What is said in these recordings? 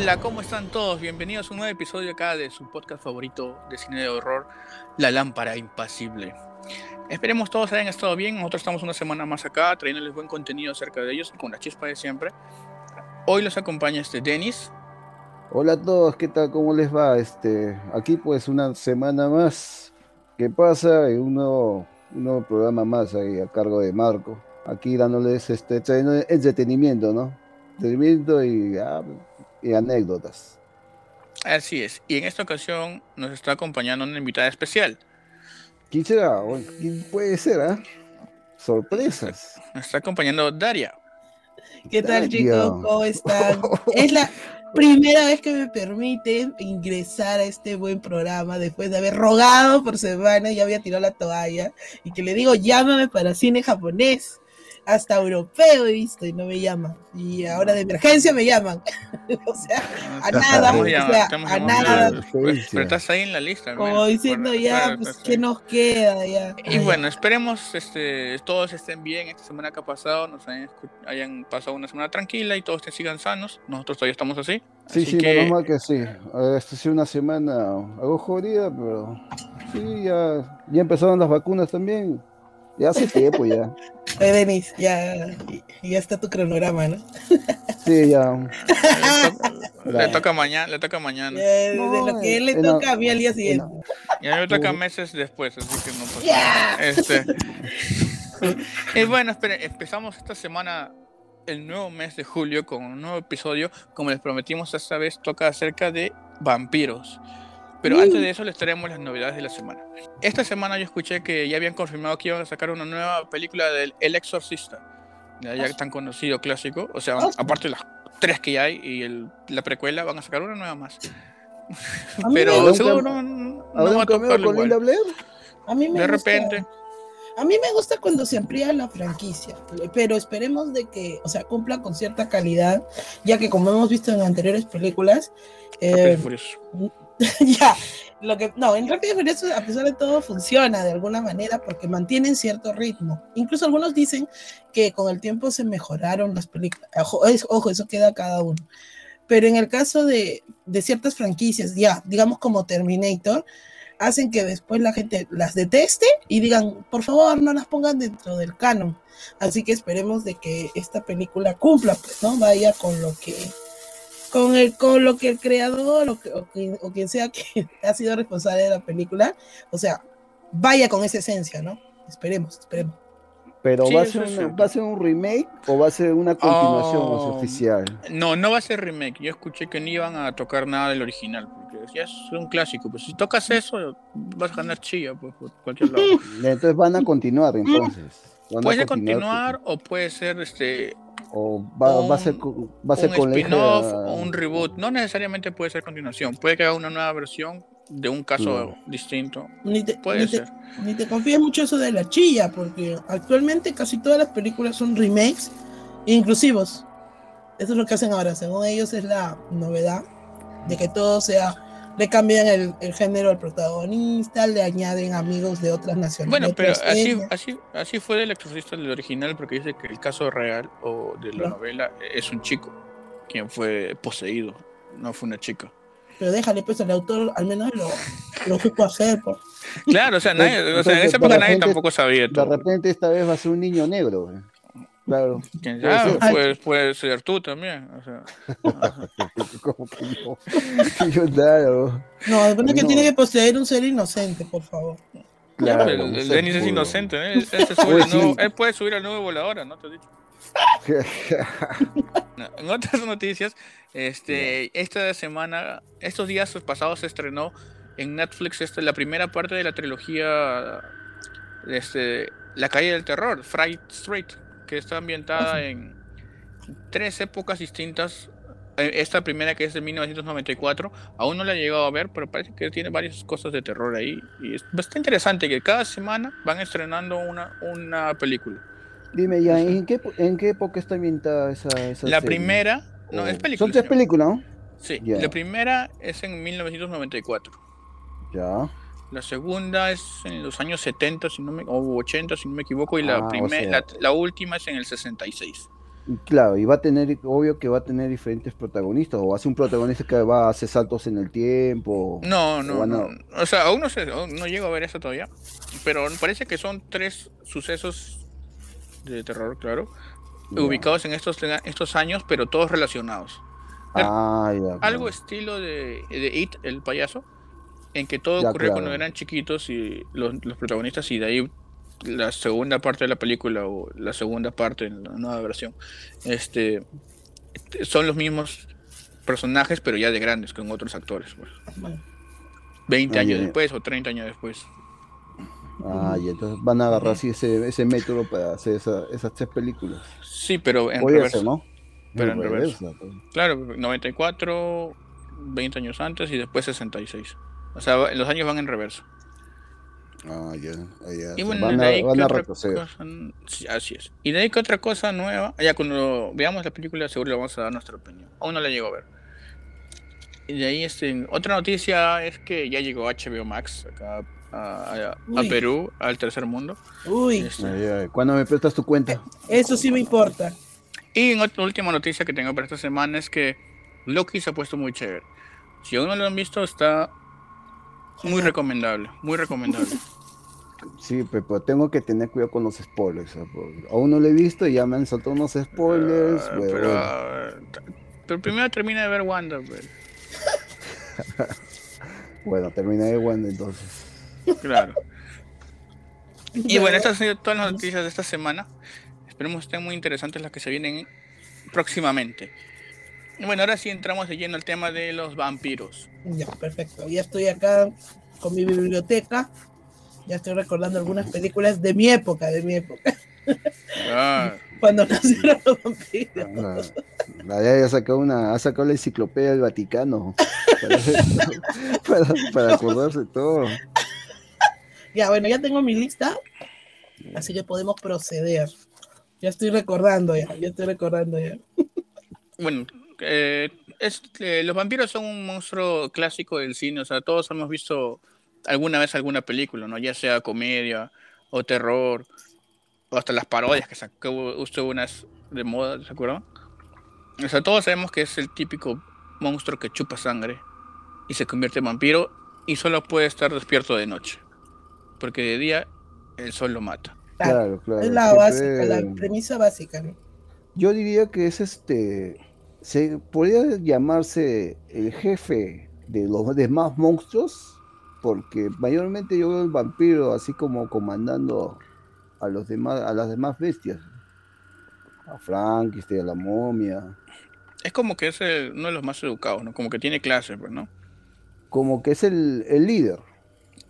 Hola, ¿cómo están todos? Bienvenidos a un nuevo episodio acá de su podcast favorito de cine de horror, La Lámpara Impasible. Esperemos todos hayan estado bien. Nosotros estamos una semana más acá trayéndoles buen contenido acerca de ellos con la chispa de siempre. Hoy los acompaña este Denis. Hola a todos, ¿qué tal? ¿Cómo les va? Este, aquí pues una semana más que pasa y un nuevo, un nuevo programa más ahí a cargo de Marco. Aquí dándoles este entretenimiento, ¿no? Entretenimiento y, ah, y anécdotas. Así es. Y en esta ocasión nos está acompañando una invitada especial. ¿Quién será? Bueno, ¿Quién puede ser? ah? Sorpresas. Nos está acompañando Daria. ¿Qué tal Daria. chicos? ¿Cómo están? Es la primera vez que me permiten ingresar a este buen programa después de haber rogado por semana, ya había tirado la toalla y que le digo llámame para cine japonés. Hasta europeo he visto y no me llaman. Y ahora de emergencia me llaman. o sea, a nada, o sea, a nada. Pero, pero estás ahí en la lista. Como diciendo Bueno, ya, pues, ¿qué nos queda? Ya. Y bueno, esperemos este, todos estén bien esta semana que ha pasado, nos hayan, hayan pasado una semana tranquila y todos te sigan sanos. Nosotros todavía estamos así. Sí, Así sí, que- menos mal que sí. Esta ha sido una semana algo jodida, pero sí, ya, ya empezaron las vacunas también. Ya hace tiempo ya. Oye, Denis, ya, ya está tu cronograma, ¿no? Sí, ya. Le toca mañana, le toca mañana. No, de lo que él le toca a mí al día siguiente. Y a mí me toca meses después, así que no pasa nada. Este. y bueno, esperen, empezamos esta semana el nuevo mes de julio con un nuevo episodio. Como les prometimos, esta vez toca acerca de vampiros. Pero antes de eso les traemos las novedades de la semana. Esta semana yo escuché que ya habían confirmado que iban a sacar una nueva película del El Exorcista. Ya, ya tan conocido clásico. O sea, Ah. aparte de las tres que ya hay y el- la precuela, van a sacar una nueva más. Pero ¿Habrá un seguro no, no ¿Habrá va a igual. Blair? A mí me De gusta- repente. A mí me gusta cuando se amplía la franquicia, pero esperemos de que, o sea, cumpla con cierta calidad, ya que como hemos visto en anteriores películas, eh. ya, lo que, no, en Rápido y Furioso, a pesar de todo, funciona de alguna manera porque mantienen cierto ritmo. Incluso algunos dicen que con el tiempo se mejoraron las películas. Ojo, es- ojo, eso queda cada uno. Pero en el caso de, de ciertas franquicias, ya, digamos como Terminator, hacen que después la gente las deteste y digan, por favor, no las pongan dentro del canon. Así que esperemos de que esta película cumpla, pues, ¿no? Vaya con lo que con el con lo que el creador o, quien, o quien sea que ha sido responsable de la película, o sea, vaya con esa esencia, ¿no? Esperemos, esperemos. ¿Pero Sí, va, a ser una- va a ser un remake o va a ser una continuación Oh. oficial? No, no va a ser remake. Yo escuché que no iban a tocar nada del original. Porque ya es un clásico. Pues si tocas eso, vas a ganar chilla pues, por cualquier lado. Entonces van a continuar entonces. Van a puede continuar o puede ser este o va, va a ser un- va a ser un con spin-off o un reboot. No necesariamente puede ser continuación. Puede que haga una nueva versión de un caso Claro. distinto. Ni te, Puede ni te- ser. ni te confíes mucho eso de la chilla, porque actualmente casi todas las películas son remakes inclusivos. Eso es lo que hacen ahora, según ellos es la novedad de que todo sea, le cambian el, el género al protagonista, le añaden amigos de otras nacionalidades. Bueno, pero así, así, así fue del exorcista del original, porque dice que el caso real o de la No. novela es un chico quien fue poseído, no fue una chica. Pero déjale, pues el autor al menos lo, lo supo hacer. pues. Claro, o sea, nadie, o sea, en esa de época nadie tampoco sabía De todo. repente esta vez va a ser un niño negro. Claro. ¿Quién puede sabe? ser. Puede, puede ser tú también. O sea, Como que yo. Yo, claro. No, de verdad que No. tiene que poseer un ser inocente, por favor. Claro, el, un el ser Denis es inocente, ¿eh? Él, él sube nuevo- sí. él puede subir al nuevo voladora, ¿no? Te he dicho. No, En otras noticias, este, esta semana, estos días pasados se estrenó en Netflix este, la primera parte de la trilogía este, La calle del terror, Fright Street, que está ambientada en tres épocas distintas. Eh, Esta primera que es de 1994, aún no la he llegado a ver, pero parece que tiene varias cosas de terror ahí. Y es bastante interesante que cada semana van estrenando una, una película. Dime ya, ¿en qué, ¿en qué época está ambientada esa, esa La serie? primera, no, O- es película. Son tres películas, ¿no? Sí, la primera es en 1994. Ya. La segunda es en los años 70 si no me, o 80, si no me equivoco, y la, Ah, o sea- la, la última es en el 66. Claro, y va a tener, obvio que va a tener diferentes protagonistas, o hace un protagonista que va a hacer saltos en el tiempo. No, no, no. O sea, aún no sé, no llego a ver eso todavía. Pero parece que son tres sucesos de terror, claro, ubicados en estos, estos años, pero todos relacionados. Ah, Algo estilo de, It, el payaso, en que todo ocurrió cuando eran chiquitos y los, los protagonistas, y de ahí la segunda parte de la película o la segunda parte en la nueva versión, este, son los mismos personajes, pero ya de grandes, con otros actores. 20 años después o 30 años después. Ah, y entonces van a agarrar así ese, ese método para hacer esas tres películas. Sí, pero en reverso. ¿no? Pero en, reverso. Pues. Claro, 94, 20 años antes y después 66. O sea, los años van en reverso. Ah, ya, ya. Y bueno, van, a, van a retroceder. así es. Y de ahí que otra cosa nueva, ya cuando veamos la película seguro le vamos a dar nuestra opinión. Aún no la llego a ver. Y de ahí este, otra noticia es que ya llegó HBO Max acá a, Perú, al tercer mundo. Uy. Este, ¿Cuándo me prestas tu cuenta? Eso sí me importa. Y en otra última noticia que tengo para esta semana es que Loki se ha puesto muy chévere. Si aún no lo han visto, está muy recomendable, muy recomendable. Sí, pero tengo que tener cuidado con los spoilers. Aún no lo he visto y ya me han saltado unos spoilers. Ah, pero, primero termina de ver Wanda. Bueno, termina de Wanda entonces. Claro. Y bueno, estas han sido todas las noticias de esta semana. Esperemos que estén muy interesantes las que se vienen próximamente. Bueno, ahora sí entramos de lleno al tema de los vampiros. Ya, perfecto. Ya estoy acá con mi biblioteca. Ya estoy recordando algunas películas de mi época, de mi época. Ah. Cuando nacieron los vampiros. Ah, ya, ya sacó una, ha sacado la enciclopedia del Vaticano para, para acordarse todo. Ya, bueno, ya tengo mi lista, así que podemos proceder. Ya estoy recordando, ya, ya estoy recordando ya. Bueno, eh, los vampiros son un monstruo clásico del cine, o sea, todos hemos visto alguna vez alguna película, ¿no? Ya sea comedia o terror, o hasta las parodias que sacó usted unas de moda, ¿se acuerdan? O sea, todos sabemos que es el típico monstruo que chupa sangre y se convierte en vampiro y solo puede estar despierto de noche porque de día el sol lo mata. Claro, claro. Es la básica, la premisa básica. Yo diría que es este, se podría llamarse el jefe de los demás monstruos, porque mayormente yo veo el vampiro así como comandando a los demás, a las demás bestias. A Frankenstein, a la momia. Es como que es uno de los más educados, ¿no? Como que tiene clase, pues, ¿no? Como que es el, el líder.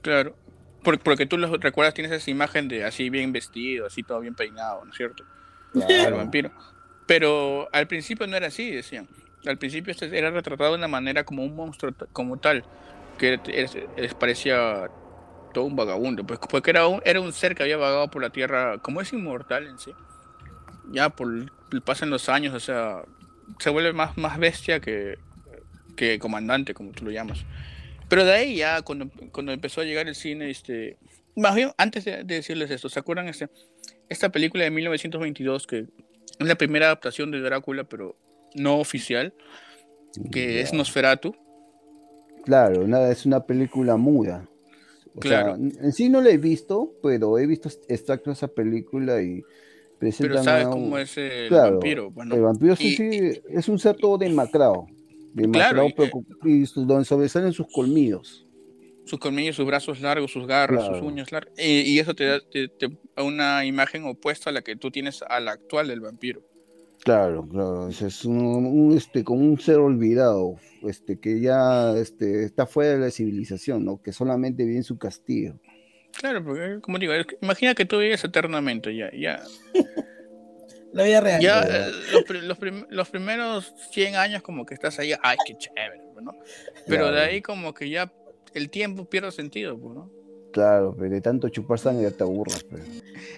Claro. Porque, tú lo recuerdas, tienes esa imagen de así bien vestido, así todo bien peinado, ¿no es cierto? El vampiro. Pero al principio no era así, decían. Al principio este era retratado de una manera como un monstruo como tal, que les parecía todo un vagabundo, pues porque era un, era un ser que había vagado por la tierra, como es inmortal en sí. Ya por pasan los años, o sea, se vuelve más, más bestia que, que comandante, como tú lo llamas. Pero de ahí ya, cuando, cuando empezó a llegar el cine, este, más bien, antes de, decirles esto, ¿se acuerdan este, esta película de 1922 que es la primera adaptación de Drácula, pero no oficial, que es Nosferatu? Claro, nada, es una película muda. claro. en sí no la he visto, pero he visto extractos de esa película y presentan Pero sabes cómo es el vampiro. Bueno, el vampiro sí, sí, es un ser todo demacrado claro, y, donde sobresalen sus colmillos. Sus colmillos, sus brazos largos, sus garras, sus uñas largas. Y, eso te da una imagen opuesta a la que tú tienes a la actual del vampiro. Claro, claro, es un, este, como un ser olvidado, este, que ya este, está fuera de la civilización, ¿no? que solamente vive en su castillo. Claro, porque como digo, imagina que tú vives eternamente, ya, ya. La vida real. Ya, eh, los, los, primeros 100 años como que estás ahí, ay, qué chévere, ¿no? Pero de ahí como que ya el tiempo pierde sentido, ¿no? Claro, pero de tanto chupar sangre ya te aburras. Pues.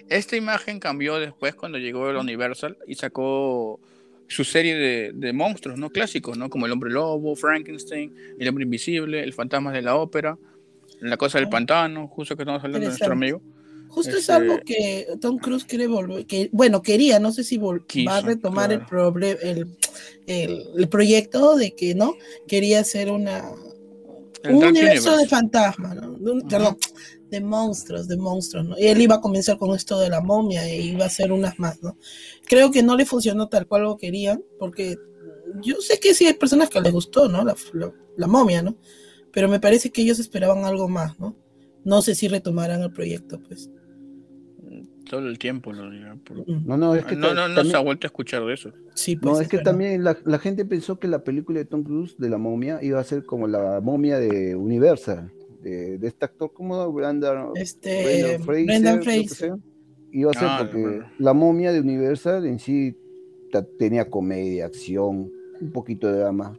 Esta imagen cambió después cuando llegó el Universal y sacó su serie de, de, monstruos, ¿no? Clásicos, ¿no? Como el hombre lobo, Frankenstein, el hombre invisible, el fantasma de la ópera, la cosa del pantano, justo que estamos hablando de nuestro amigo. Justo es algo Este- que Tom Cruise quiere volver, que bueno, quería, no sé si vol- Quiso, va a retomar el, claro. proble- el, el, el proyecto de que no, quería hacer una El un universo de Universe. fantasmas, ¿no? De un- Ujú. perdón, de monstruos, de monstruos, ¿no? Y él iba a comenzar con esto de la momia e iba a hacer unas más, ¿no? Creo que no le funcionó tal cual lo querían, porque yo sé que sí hay personas que les gustó, ¿no? La, la- la momia, ¿no? Pero me parece que ellos esperaban algo más, ¿no? No sé si retomarán el proyecto, pues. Todo el tiempo lo digo, por- No, no, es que No, no, no también- se ha vuelto a escuchar de eso. Sí, pues. No, es que también la, la gente pensó que la película de Tom Cruise de la momia iba a ser como la momia de Universal, de, de este actor como Brandon, Este, Fraser, Brendan Fraser. Iba a ser Ah, porque bueno. la momia de Universal en sí tenía comedia, acción, un poquito de drama.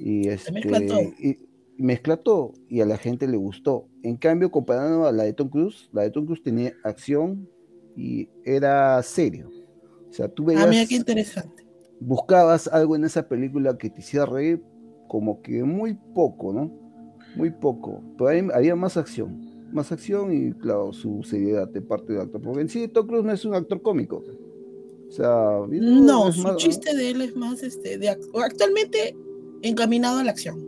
Y este, mezcla todo. y mezcla todo y a la gente le gustó. En cambio, comparando a la de Tom Cruise, la de Tom Cruise tenía acción y era serio. O sea, tú Ah, mira veías qué interesante. buscabas algo en esa película que te hiciera reír, como que muy poco, ¿no? Muy poco. Pero ahí había más acción. Más acción y, claro, su seriedad de parte del actor. Porque en sí, Tom Cruise no es un actor cómico. O sea, No, su más- chiste de él es más este de ac- actualmente encaminado a la acción.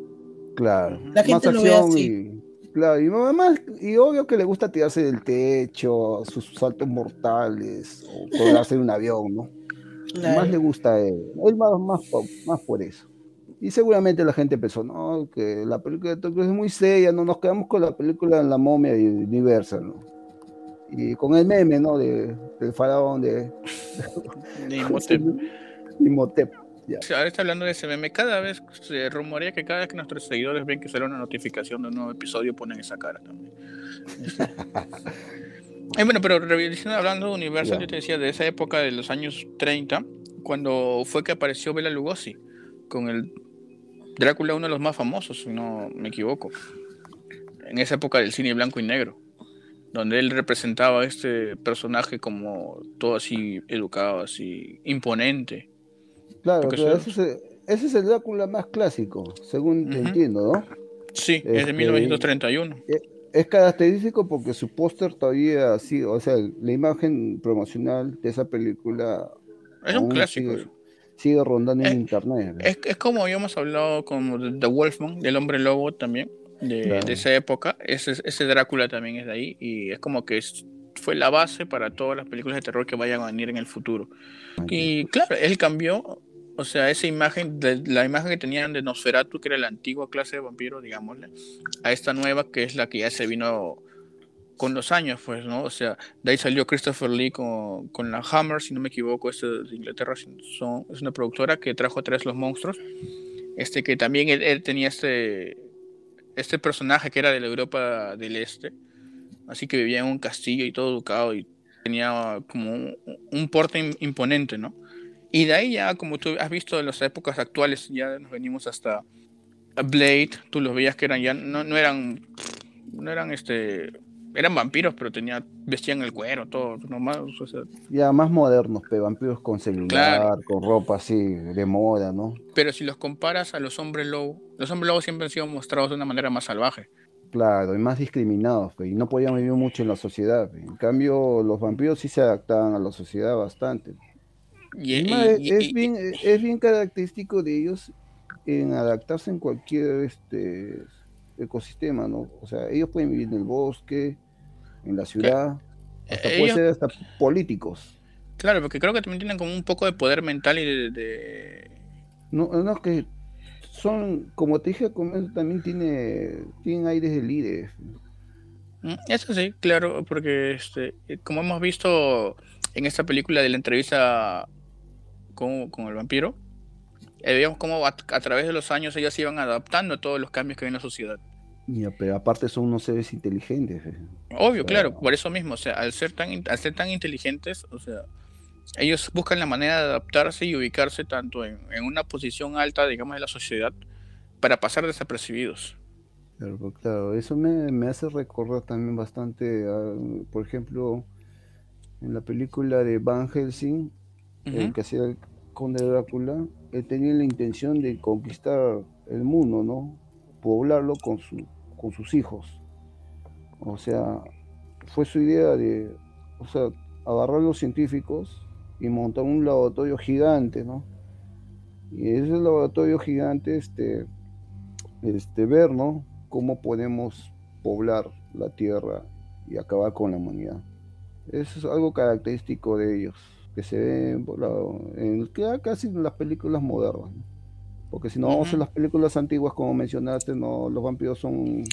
Claro. La gente más lo ve acción así. Y. Claro, y además, y obvio que le gusta tirarse del techo, sus saltos mortales, o colgarse en un avión, ¿no? Claro. Más le gusta a él. Él más, más, po- más por eso. Y seguramente la gente pensó, no, que la película de Tom Cruise es muy seria, no nos quedamos con la película La momia de Universal, ¿no? Y con el meme, ¿no? De, del faraón de De Imhotep. Imhotep. Ya. Ahora está hablando de ese meme. Cada vez se rumorea que cada vez que nuestros seguidores ven que sale una notificación de un nuevo episodio, ponen esa cara también. Este. Eh, bueno, pero revisando, hablando de Universal, Ya. yo te decía de esa época de los años 30, cuando fue que apareció Bela Lugosi con el Drácula, uno de los más famosos, si no me equivoco. En esa época del cine blanco y negro, donde él representaba a este personaje como todo así educado, así imponente. Claro, pero ese, es el- ese es el Drácula más clásico, según Ujú. entiendo, ¿no? Sí, es de Este, 1931. Es característico porque su póster todavía sigue, o sea, la imagen promocional de esa película Es un clásico. Sigue, sigue rondando en Eh, internet. ¿no? Es, es como habíamos hablado de The Wolfman, del hombre lobo también, de, Claro. de esa época. Ese, ese Drácula también es de ahí y es como que es- fue la base para todas las películas de terror que vayan a venir en el futuro. Y claro, él cambió, o sea, esa imagen, la imagen que tenían de Nosferatu, que era la antigua clase de vampiro, digámosle, a esta nueva que es la que ya se vino con los años, pues, ¿no? O sea, de ahí salió Christopher Lee con, con la Hammer, si no me equivoco, es de Inglaterra, son, es una productora que trajo a tres los monstruos. Este que también él, él tenía este, este personaje que era de la Europa del Este, así que vivía en un castillo y todo educado y tenía como un, un porte im- imponente, ¿no? Y de ahí ya, como tú has visto en las épocas actuales, ya nos venimos hasta Blade, tú los veías que eran ya, no, no eran, no eran este, eran vampiros, pero tenía, vestían el cuero, todo, nomás, o sea, Ya más modernos, pero vampiros con celular, Claro. con ropa así de moda, ¿no? pero si los comparas a los hombres lobo, los hombres lobo siempre han sido mostrados de una manera más salvaje. Claro, y más discriminados, pues, y no podían vivir mucho en la sociedad. pues. En cambio, los vampiros sí se adaptaban a la sociedad bastante. Y, Es, y- bien, es bien característico de ellos en adaptarse en cualquier este, ecosistema, ¿no? O sea, ellos pueden vivir en el bosque, en la ciudad, hasta puede ellos- ser hasta políticos. Claro, porque creo que también tienen como un poco de poder mental y de... de- No, no, que son, como te dije al comienzo, también tiene, tienen aires de líderes. Mm, Eso sí, claro, porque este, eh, como hemos visto en esta película de la entrevista con, con el vampiro, eh, vemos cómo a, a través de los años ellos se iban adaptando a todos los cambios que hay en la sociedad. Ya, pero aparte son unos seres inteligentes. eh. Obvio, sea- claro, por eso mismo, o sea, al ser tan, al ser tan inteligentes, o sea, ellos buscan la manera de adaptarse y ubicarse tanto en, en una posición alta, digamos, de la sociedad, para pasar desapercibidos. Claro, pero claro, eso me, me hace recordar también bastante, a, por ejemplo, en la película de Van Helsing, el que hacía el conde Drácula, él tenía la intención de conquistar el mundo, ¿no? Poblarlo con, su, con sus hijos. O sea, fue su idea de, o sea, agarrar a los científicos y montar un laboratorio gigante, ¿no? Y ese laboratorio gigante, este, este, ver, ¿no? Cómo podemos poblar la Tierra y acabar con la humanidad. Es algo característico de ellos, que se ve en, casi en las películas modernas. Porque si no vamos a las películas antiguas, como mencionaste, no, los vampiros son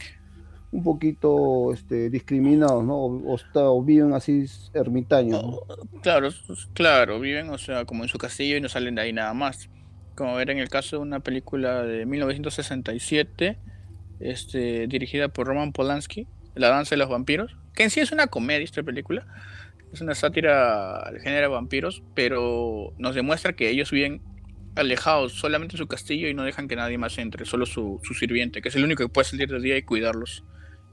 un poquito este, discriminados, ¿no? O, viven así ermitaños. Claro, claro, viven, o sea, como en su castillo y no salen de ahí nada más. Como era en el caso de una película de 1967, este, dirigida por Roman Polanski, La danza de los vampiros, que en sí es una comedia esta película. Es una sátira al género de vampiros, pero nos demuestra que ellos viven alejados solamente en su castillo y no dejan que nadie más entre, solo su, su sirviente, que es el único que puede salir de día y cuidarlos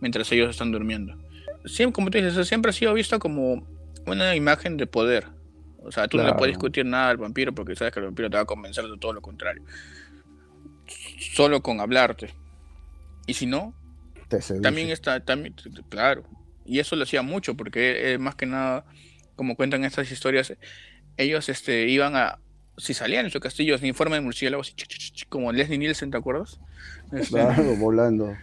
mientras ellos están durmiendo. Siempre, como tú dices, siempre ha sido visto como una imagen de poder. O sea, tú no le puedes discutir nada al vampiro porque sabes que el vampiro te va a convencer de todo lo contrario. Solo con hablarte. Y si no, también está, también, claro. Y eso lo hacía mucho porque eh, más que nada, como cuentan estas historias, ellos este, iban a, si salían en su castillo sin forma de murciélago, como Leslie Nielsen, ¿te acuerdas? Claro, volando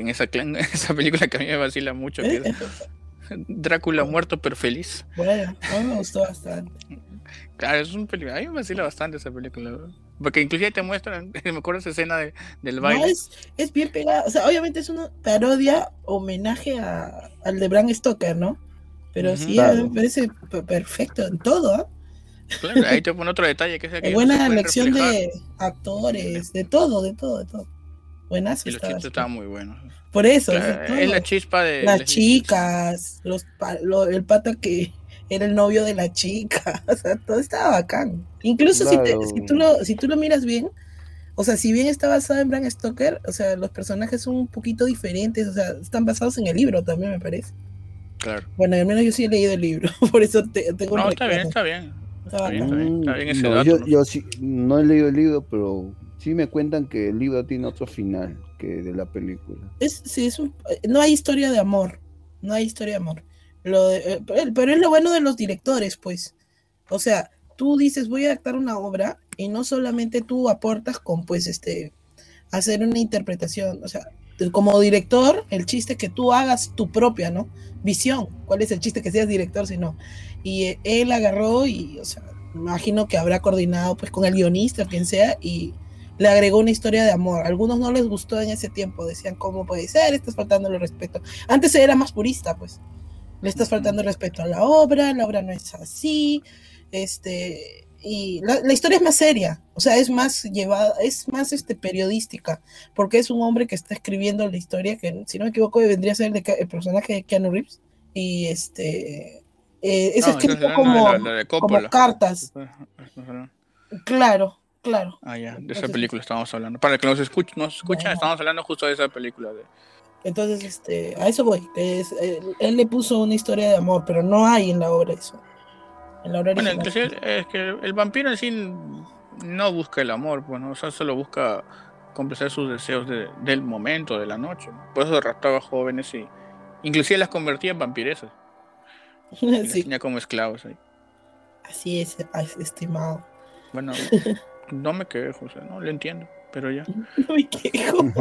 en esa, esa película que a mí me vacila mucho, que es Drácula muerto pero feliz. Bueno, a mí me gustó bastante. Claro, es un película, a mí me vacila bastante esa película. Porque inclusive te muestran, me acuerdo esa escena de, del baile. es, es, bien pegada, o sea, obviamente es una parodia, homenaje a, al de Bram Stoker, ¿no? Pero sí, me parece perfecto en todo, ¿ah? Claro, ahí te pone otro detalle que es que buena elección de actores, de todo, de todo, de todo. Buenas. Y los chistes estaban muy buenos. Por eso. es la chispa de. Las chicas, los, el pata que era el novio de la chica. O sea, todo estaba bacán. Incluso si, si, tú lo, si tú lo miras bien, o sea, si bien está basado en Bram Stoker, o sea, los personajes son un poquito diferentes, o sea, están basados en el libro también, me parece. Claro. Bueno, al menos yo sí he leído el libro, por eso te, tengo No, está bien, está bien. Está, bien, está bien, ese no, yo, yo, sí, no he leído el libro, pero sí me cuentan que el libro tiene otro final que de la película. Es, sí, es no hay historia de amor, no hay historia de amor. Lo eh, pero es lo bueno de los directores, pues. O sea, tú dices, voy a adaptar una obra y no solamente tú aportas con, pues, este, hacer una interpretación, o sea, como director, el chiste que tú hagas tu propia, ¿no? Visión. ¿Cuál es el chiste que seas director si no? Y eh, él agarró y, o sea, imagino que habrá coordinado pues con el guionista, quien sea, y le agregó una historia de amor. A algunos no les gustó en ese tiempo, decían, ¿cómo puede ser? Estás faltando el respeto. Antes era más purista, pues. Le estás faltando el respeto a la obra, la obra no es así. Este, y la, historia es más seria, o sea, es más llevada, es más este, periodística, porque es un hombre que está escribiendo la historia, que si no me equivoco vendría a ser el, personaje de Keanu Reeves, y este, eh, es escrito como, como cartas. Claro, Claro. Ah, ya, de esa película estamos hablando. Para que nos escuchen, nos escuchen, estamos hablando justo de esa película. De... Entonces, este, a eso voy. Es, eh, él, le puso una historia de amor, pero no hay en la obra eso. En la obra bueno, entonces es que el vampiro en sí no busca el amor, pues, ¿no? o sea, solo busca complacer sus deseos de, del momento, de la noche. Por eso raptaba jóvenes y inclusive las convertía en vampiresas. sí. tenía como esclavos ahí. Así es, estimado. Bueno, No me quejo, José, no le entiendo, pero ya. No me quejo.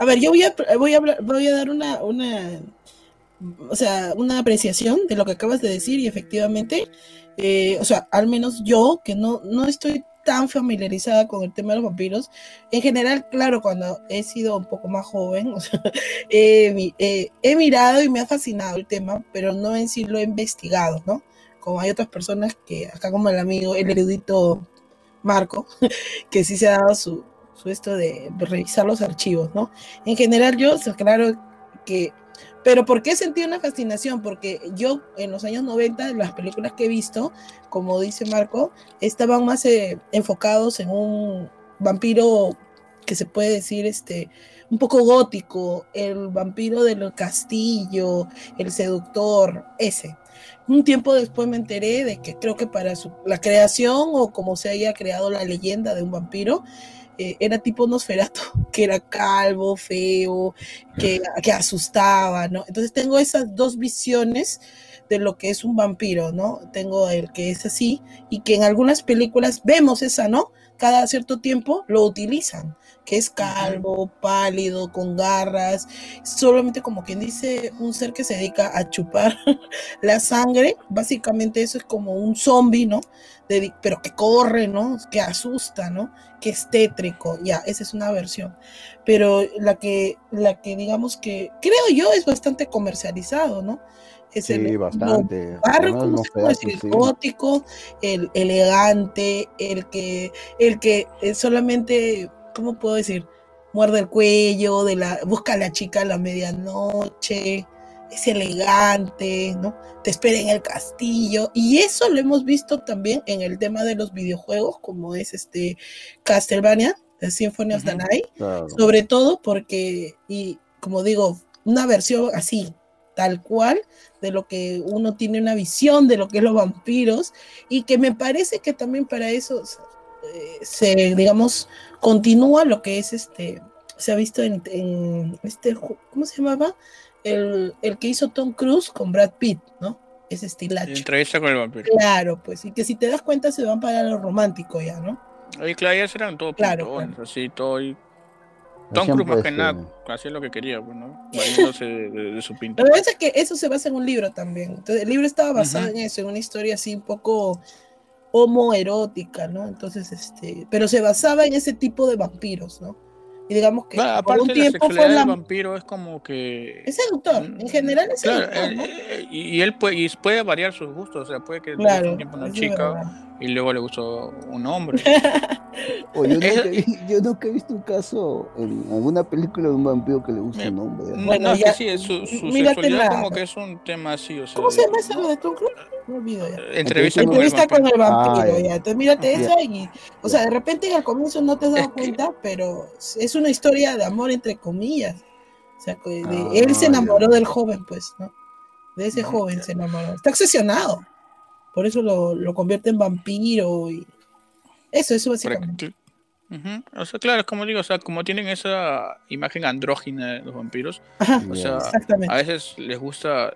a ver, yo voy a, dar una, o sea, una apreciación de lo que acabas de decir y efectivamente, eh, o sea, al menos yo, que no, no estoy tan familiarizada con el tema de los vampiros, en general, claro, cuando he sido un poco más joven, he mirado y me ha fascinado el tema, pero no en sí lo he investigado, ¿no? como hay otras personas que, acá como el amigo, el erudito Marco, que sí se ha dado su, su esto de revisar los archivos, ¿no? En general yo, claro que, pero ¿por qué sentí una fascinación? Porque yo en los años 90, las películas que he visto, como dice Marco, estaban más eh, enfocados en un vampiro que se puede decir, este, un poco gótico, el vampiro del castillo, el seductor, ese. Un tiempo después me enteré de que creo que para la creación o como se haya creado la leyenda de un vampiro, eh, era tipo Nosferatu, que era calvo, feo, que, que asustaba, ¿no? Entonces tengo esas dos visiones de lo que es un vampiro, ¿no? Tengo el que es así y que en algunas películas vemos esa, ¿no? Cada cierto tiempo lo utilizan, que es calvo, pálido, con garras, solamente como quien dice un ser que se dedica a chupar la sangre, básicamente eso es como un zombie, ¿no? pero que corre, ¿no? Que asusta, ¿no? Que es tétrico, ya, esa es una versión. Pero la que, la que digamos que creo yo es bastante comercializado, ¿no? Es sí, bastante. el gótico, el elegante, el que, el que solamente, ¿cómo puedo decir? Muerde el cuello, de la, busca a la chica a la medianoche, es elegante, ¿no? Te espera en el castillo. Y eso lo hemos visto también en el tema de los videojuegos, como es este Castlevania, The Symphony of the Night. Sobre todo porque, y como digo, una versión así, tal cual, de lo que uno tiene una visión de lo que es los vampiros, y que me parece que también para eso eh, se, digamos, continúa lo que es este, se ha visto en, en este, ¿cómo se llamaba? el, que hizo Tom Cruise con Brad Pitt, ¿no? Ese estilacho. Entrevista con el vampiro. Claro, pues, y que si te das cuenta se van para lo romántico ya, ¿no? Ahí, claro, ya serán todo claro, así, todo. Y... Tom Cruise más que nada, hacía lo que quería, pues, ¿no? de, de, su pinta. Lo que es que eso se basa en un libro también. Entonces, el libro estaba basado en eso, en una historia así un poco homoerótica, ¿no? Entonces, este, pero se basaba en ese tipo de vampiros, ¿no? Y digamos que por un tiempo fue la... vampiro es como que es seductor, en general es claro, seductor, eh, y él puede, y puede variar sus gustos, o sea, puede que claro, un tiempo una chica y luego le gustó un hombre. o yo, nunca, yo, nunca, he visto un caso en alguna película de un vampiro que le guste un hombre. Bueno, no, ya, que sí, su, su sexualidad como que es un tema así, o sea, ¿Cómo se llama eso de Tom Cruise? Me olvido ya. Entrevista, con, el con, el vampiro. Ah, ya. Entonces mírate eso y, o sea, de repente al comienzo no te has dado cuenta, pero es una historia de amor entre comillas. O sea, de, ah, él se enamoró del joven, pues, ¿no? De ese joven se enamoró. Está obsesionado. Por eso lo, lo convierte en vampiro y eso, eso básicamente. O sea, claro, es como digo, o sea, como tienen esa imagen andrógina de los vampiros, o sea, a veces les gusta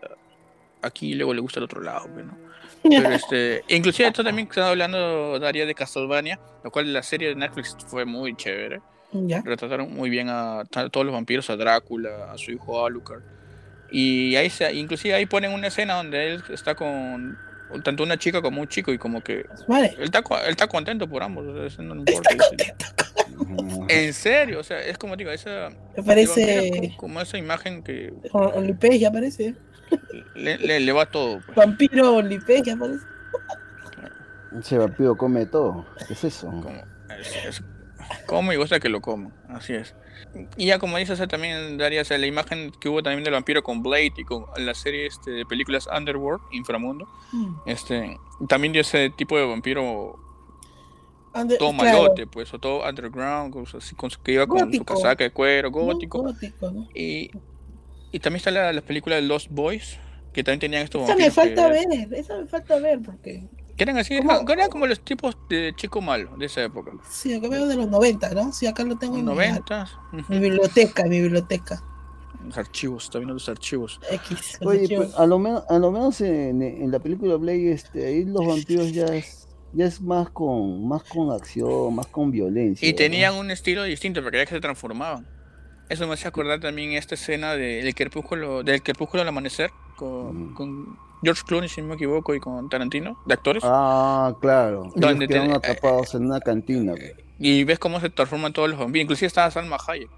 aquí y luego les gusta el otro lado, pues, ¿no? Pero este, inclusive esto también estaba hablando Daria de Castlevania, lo cual la serie de Netflix fue muy chévere. Retrataron muy bien a, a, todos los vampiros, a Drácula, a su hijo Alucard. Y ahí se, inclusive ahí ponen una escena donde él está con tanto una chica como un chico y como que él está, él está contento por ambos, eso no importa. en serio, o sea, es como digo, esa me parece como, esa imagen que Olipé ya aparece. Le, le, va todo. Pues. Vampiro Olipé ya aparece. Ese vampiro come todo. ¿Qué es eso? Como, es, como y gusta que lo como, así es. Y ya como dices también, Daria, o sea, la imagen que hubo también del vampiro con Blade y con la serie este, de películas Underworld, Inframundo, mm. este, también dio ese tipo de vampiro todo malote, pues, o todo underground, así, con, que iba con su casaca de cuero, gótico. y, y, también está la, la película de Lost Boys, que también tenían estos Esa me falta ver, esa me falta ver, porque... Que eran así, eran como los tipos de chico malo de esa época. Sí, acá veo de los 90, ¿no? Sí, acá lo tengo en 90. Mi, biblioteca, mi biblioteca. Los archivos, está viendo los archivos. X, Oye, Pues, a lo menos, a lo menos en, en, la película Blade, este, ahí los vampiros ya es, ya es más con, más con acción, más con violencia. Y tenían un estilo distinto, porque ya que se transformaban. Eso me hace acordar también esta escena de, del crepúsculo, del crepúsculo al amanecer, con, con George Clooney, si no me equivoco, y con Tarantino, de actores. Ah, claro. Donde quedan eh, atrapados en una cantina. Eh, y ves cómo se transforman todos los vampiros. Inclusive estaba Salma Hayek.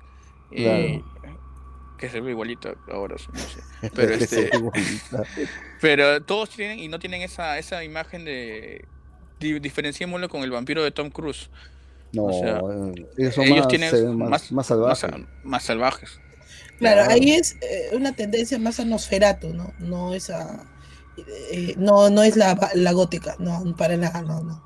que se ve igualito ahora, no sé. Pero, este, pero todos tienen y no tienen esa, esa imagen de. Diferenciémoslo con el vampiro de Tom Cruise. No, eh, ellos, tienen más, más, salvajes. más salvajes. Claro, ahí es una tendencia más a Nosferatu, ¿no? No esa eh, no, no es la, la, gótica, no, para nada, no, no.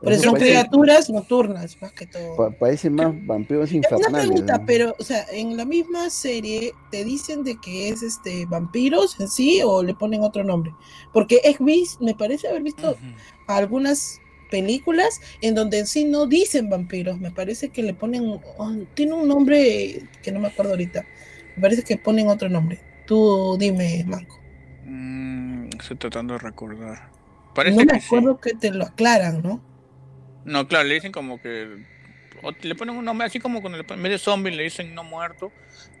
Pero son criaturas nocturnas, más que todo. parece más vampiros infernales. Una pregunta, pero, o sea, en la misma serie te dicen de que es este vampiros en sí o le ponen otro nombre. Porque he me parece haber visto algunas películas en donde en sí no dicen vampiros. Me parece que le ponen. oh, tiene un nombre que no me acuerdo ahorita. Me parece que ponen otro nombre. Tú dime, Marco. Mm, estoy tratando de recordar. Parece No me que sí. acuerdo que te lo aclaran, ¿no? No, claro, le dicen como que. o le ponen un nombre así como cuando le ponen, en vez de zombie le dicen no muerto.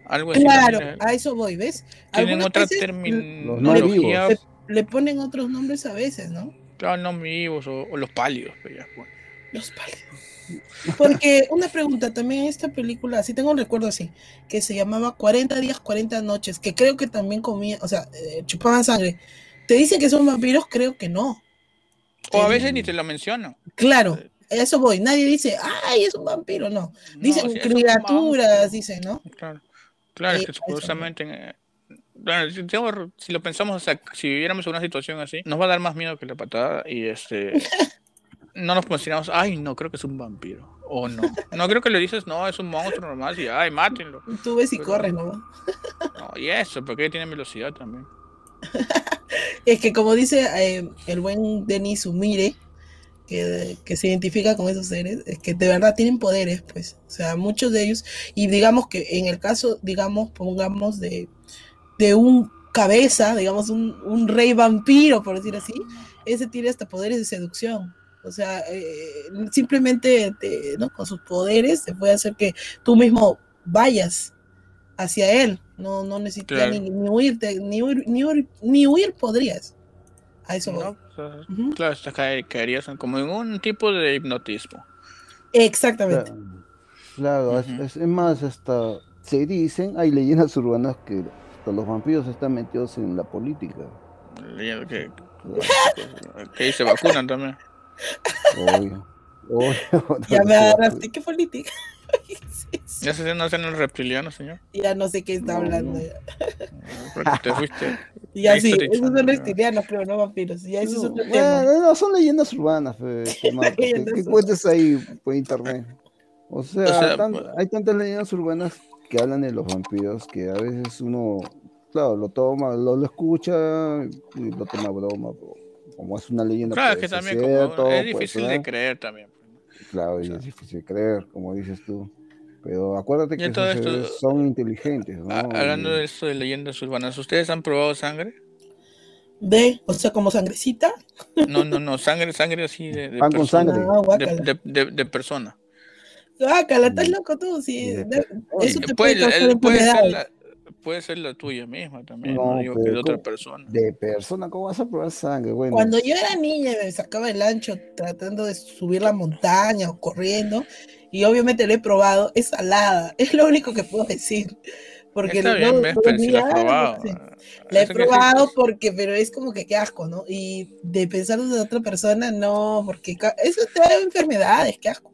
Algo así. Claro, también, a eso voy, ¿ves? Tienen otra terminología. Le ponen otros nombres a veces, ¿no? Claro, no vivos o, o los pálidos. pues ya, pues. Los pálidos. Porque una pregunta, también esta película, así tengo un recuerdo así, que se llamaba 40 días, 40 noches, que creo que también comía, o sea, eh, chupaban sangre. ¿Te dicen que son vampiros? Creo que no. O a Eh, veces ni te lo mencionan. Claro, a eso voy. Nadie dice, ay, es un vampiro, no. Dicen No, sí, es criaturas, dicen, ¿no? Claro, claro, es Eh, que eso. supuestamente. Bueno, si, tengo- si lo pensamos, o sea, si viviéramos en una situación así, nos va a dar más miedo que la patada y este. no nos consideramos, ay, no, creo que es un vampiro. O no. No creo que le dices, no, es un monstruo normal, y ay, mátenlo. Tú ves y Pero- corres, ¿no? No, y eso, porque tiene velocidad también. Es que como dice eh, el buen Denis Umire, que, que se identifica con esos seres, es que de verdad tienen poderes, pues. O sea, muchos de ellos, y digamos que en el caso, digamos, pongamos de, de un cabeza, digamos, un, un rey vampiro, por decir así, ese tiene hasta poderes de seducción. O sea, eh, simplemente te- ¿no? con sus poderes te puede hacer que tú mismo vayas hacia él. No, no necesitas Claro. ni, ni huirte, ni huir, ni huir, ni huir podrías. A eso voy. ¿no? O sea, Ujú. Claro, te cae- caerías como en un tipo de hipnotismo. Exactamente. Claro, es más, hasta se dicen, hay leyendas urbanas que hasta los vampiros están metidos en la política. Que, que ahí se vacunan también. Obvio. Obvio. Ya me agarraste. ¿Qué política? Ya se no hacen los reptilianos, señor. Ya no sé qué está No, hablando. no. Ya, Porque te fuiste. Ya Ahí sí, esos son ¿no? reptilianos, pero no vampiros. Ya ese es No, otro tema. bueno, no, son leyendas urbanas, que urbanas. cuentes ahí por internet. O sea, sea, tan- pues- hay tantas leyendas urbanas que hablan de los vampiros que a veces uno, claro, lo toma, lo, lo escucha y lo toma a broma, pero como es una leyenda, Claro, es puede que ser también como cierto, es puede difícil de creer también. pues, Claro, y O sea. es difícil de creer, como dices tú. Pero acuérdate que esos esto- son inteligentes, ¿no? Hablando de esto de leyendas urbanas, ¿ustedes han probado sangre? De, o sea, como sangrecita. No, no, no, sangre, sangre así de, de Pan con sangre. Ah, de, de- de persona. Guácala, estás loco tú. Sí, eso te puede, puede causar puede ser la, puede ser la tuya misma también, no, No, digo que pero de otra persona. De persona, ¿cómo vas a probar sangre? Bueno, Cuando yo era niña y me sacaba el ancho tratando de subir la montaña o corriendo, y obviamente lo he probado, es salada, es lo único que puedo decir. Porque Está no- bien, ¿ves? Pero si la tenía- probado. sí. ah, La he probado que- porque, pero es como que qué asco, ¿no? Y de pensar de otra persona, no, porque eso te da enfermedades, qué asco.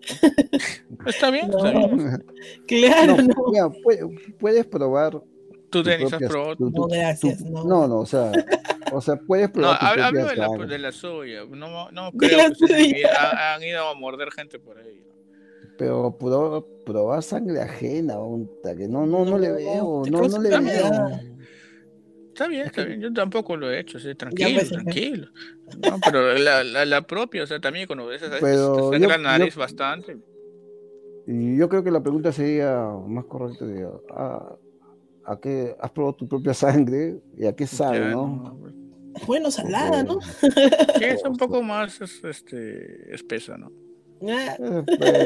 Está bien, está No. bien. Claro, no, no. puedes probar Tú, tu Denis, has probado. tu- tu- No, gracias, tu- no. no, no, o sea, o sea, puedes No, probar propia hablo de la, sangre, de la suya. No, no creo la que han suya. ido- han, han ido a morder gente por ahí. pero probar, probar sangre ajena, unta, que no, no, no, le No, veo, no, no le veo. Está bien, está bien. Yo tampoco lo he hecho, sí, tranquilo, pues, tranquilo. No, pero la, la, la propia, o sea, también cuando ves esa Pero te yo- la nariz yo- bastante. Y yo creo que la pregunta sería más correcta de, ¿a, a qué has probado tu propia sangre y a qué sabe, Ya, no? no, Bueno, salada, ¿no? Sí, es un poco más es- este, espesa, ¿no? Ah,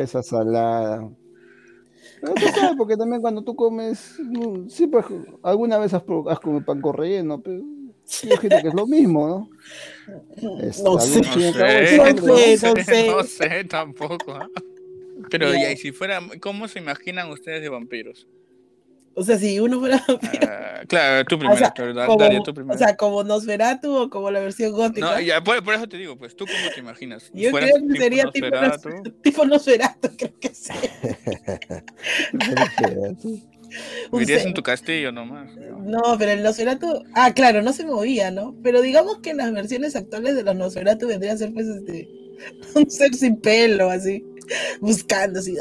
Esa salada. Pero tú sabes, porque también cuando tú comes, siempre alguna vez has, has comido pan con relleno, pero yo que es lo mismo, ¿no? No sé. No sé, sangre, no sé, no sé. no sé tampoco. ¿ah? Pero y si fuera, ¿cómo se imaginan ustedes de vampiros? O sea, si uno fuera Ah, claro, tú primero, sea, pero Da- como, Daria, tú primero. o sea, como Nosferatu o como la versión gótica. no, ya, por, por eso te digo, pues, ¿tú cómo te imaginas? Yo ¿Fueras creo que sería tipo, Nosferatu? Nos- tipo Nosferatu, creo que sí. Ser- en tu castillo nomás. ¿no? No, pero el Nosferatu, ah, claro, no se movía, ¿no? Pero digamos que en las versiones actuales de los Nosferatu vendría a ser pues este un ser sin pelo, así, buscando así.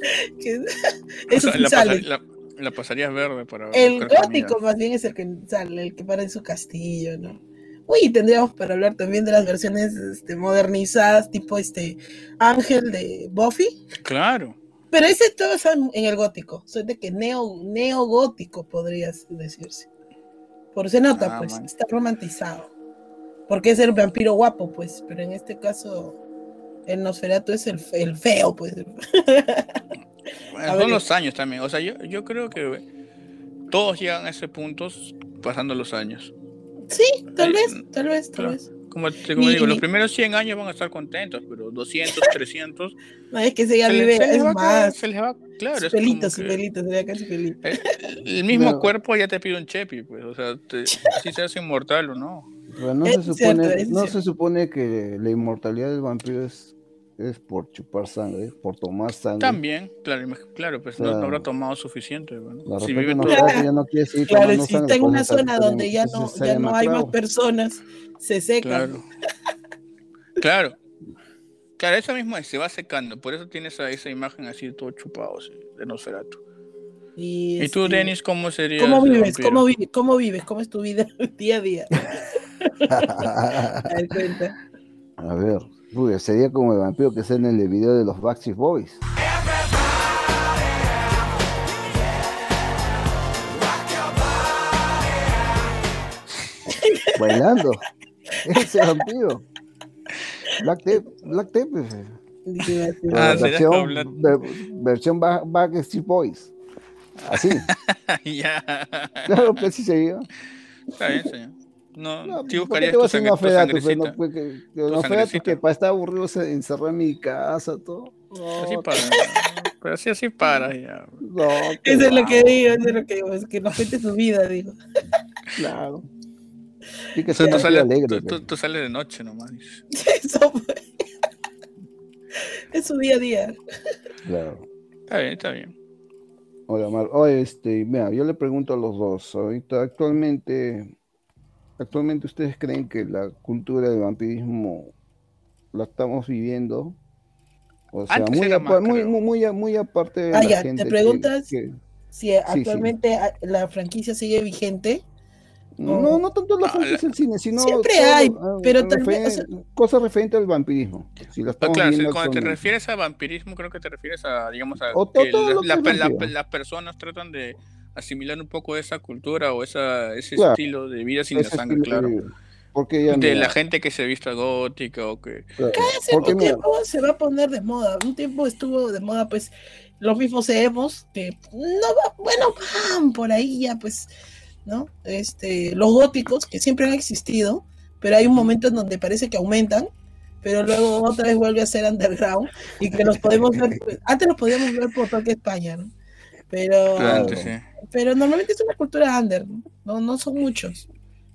Que- O sea, la, sale. pasar- la- la pasarías verde para El gótico comida. más bien es el que sale, el que para en su castillo, ¿no? Uy, tendríamos para hablar también de las versiones este, modernizadas, tipo este Ángel de Buffy. Claro. Pero ese todo está en el gótico. Soy de que neo, neogótico podría decirse. Por se nota, Ah, pues, man. está romantizado. Porque es el vampiro guapo, pues, pero en este caso el Nosferatu es el, el feo, pues. Son los años también. O sea, yo, yo creo que todos llegan a ese punto pasando los años. Sí, tal Eh, vez, tal vez, tal vez. Como, te- como Ni- digo, los ni- primeros 100 años van a estar contentos, pero 200, 300. No, es que ya se le- vive, se es más. se les va- claro, Su es como pelito, su que- pelito, se su pelito. Eh, El mismo Pero- cuerpo ya te pide un chepi, pues, o sea, te- si se hace inmortal o no. Pero no, Es se supone, no se supone que la inmortalidad del vampiro es, es por chupar sangre, por tomar sangre. También, claro, claro, pues no, habrá tomado suficiente. bueno. Si vive no todo- ya no quiere seguir Claro, si sangre, está en pues una esa- zona donde ya no, se ya no hay más personas, se seca. Claro. Claro. Claro, eso mismo es, se va secando. Por eso tienes esa, esa imagen así todo chupado sí, de Nosferatu. Y, ¿Y tú, este, Denis, cómo sería? ¿Cómo vives? ¿Cómo, vives? ¿Cómo vives? ¿Cómo es tu vida día a día? A ver, cuenta. A ver, uy, sería como el vampiro que sale en el video de los Backstreet Boys. Bailando. Ese vampiro. Black Tape, Black Tape. así. Ah, versión, ver- versión Ba- Backstreet Boys. Así. ya. Claro, pues sí sería. Está bien, señor. No, No, sí ¿por qué buscarías te tu, vas a sangre, tu pues, no, pues, que- que Tu Nosferatu sangrecita. que para estar aburrido se encerró en mi casa, todo. Así No, para. Pero así, así para ya. no, Eso es lo que digo, eso es lo que digo, es que nos cuente su vida, digo. Claro. Sí que O sea, tú, sales, alegre. tú, pues. tú- tú sales de noche nomás. Eso fue. Es su día a día. Claro. Está bien, está bien. Hola, Mar. Oye, este, mira, yo le pregunto a los dos. Ahorita, actualmente, actualmente ustedes creen que la cultura del vampirismo la estamos viviendo. O sea, Antes muy, era apa- más, muy, muy, muy, muy aparte de Ah, la ya, te gente preguntas- que- Si actualmente la franquicia sigue vigente, No, no tanto la Ah, franquicia del cine, sino Siempre todo, hay, ah, pero tal vez, referen- o sea- cosas referentes al vampirismo. Si la Ah, estamos claro, si cuando te refieres a vampirismo, creo que te refieres a, digamos, a O que todo la- lo que la- es la- vampiro. las personas tratan de asimilar un poco esa cultura o esa, ese Claro. estilo de vida sin la sangre, de claro. vida. Porque ya, De mira, la gente que se vista gótica o que... claro, cada mira, tiempo se va a poner de moda. Un tiempo estuvo de moda, pues, los mismos emos, que no va, bueno, van por ahí ya, pues, ¿no? Este, los góticos, que siempre han existido, pero hay un momento en donde parece que aumentan, pero luego otra vez vuelve a ser underground y que los podemos ver, pues, antes los podíamos ver por toque España, ¿no? Pero, Claro. Antes, sí. Pero normalmente es una cultura under, ¿no? No, son muchos.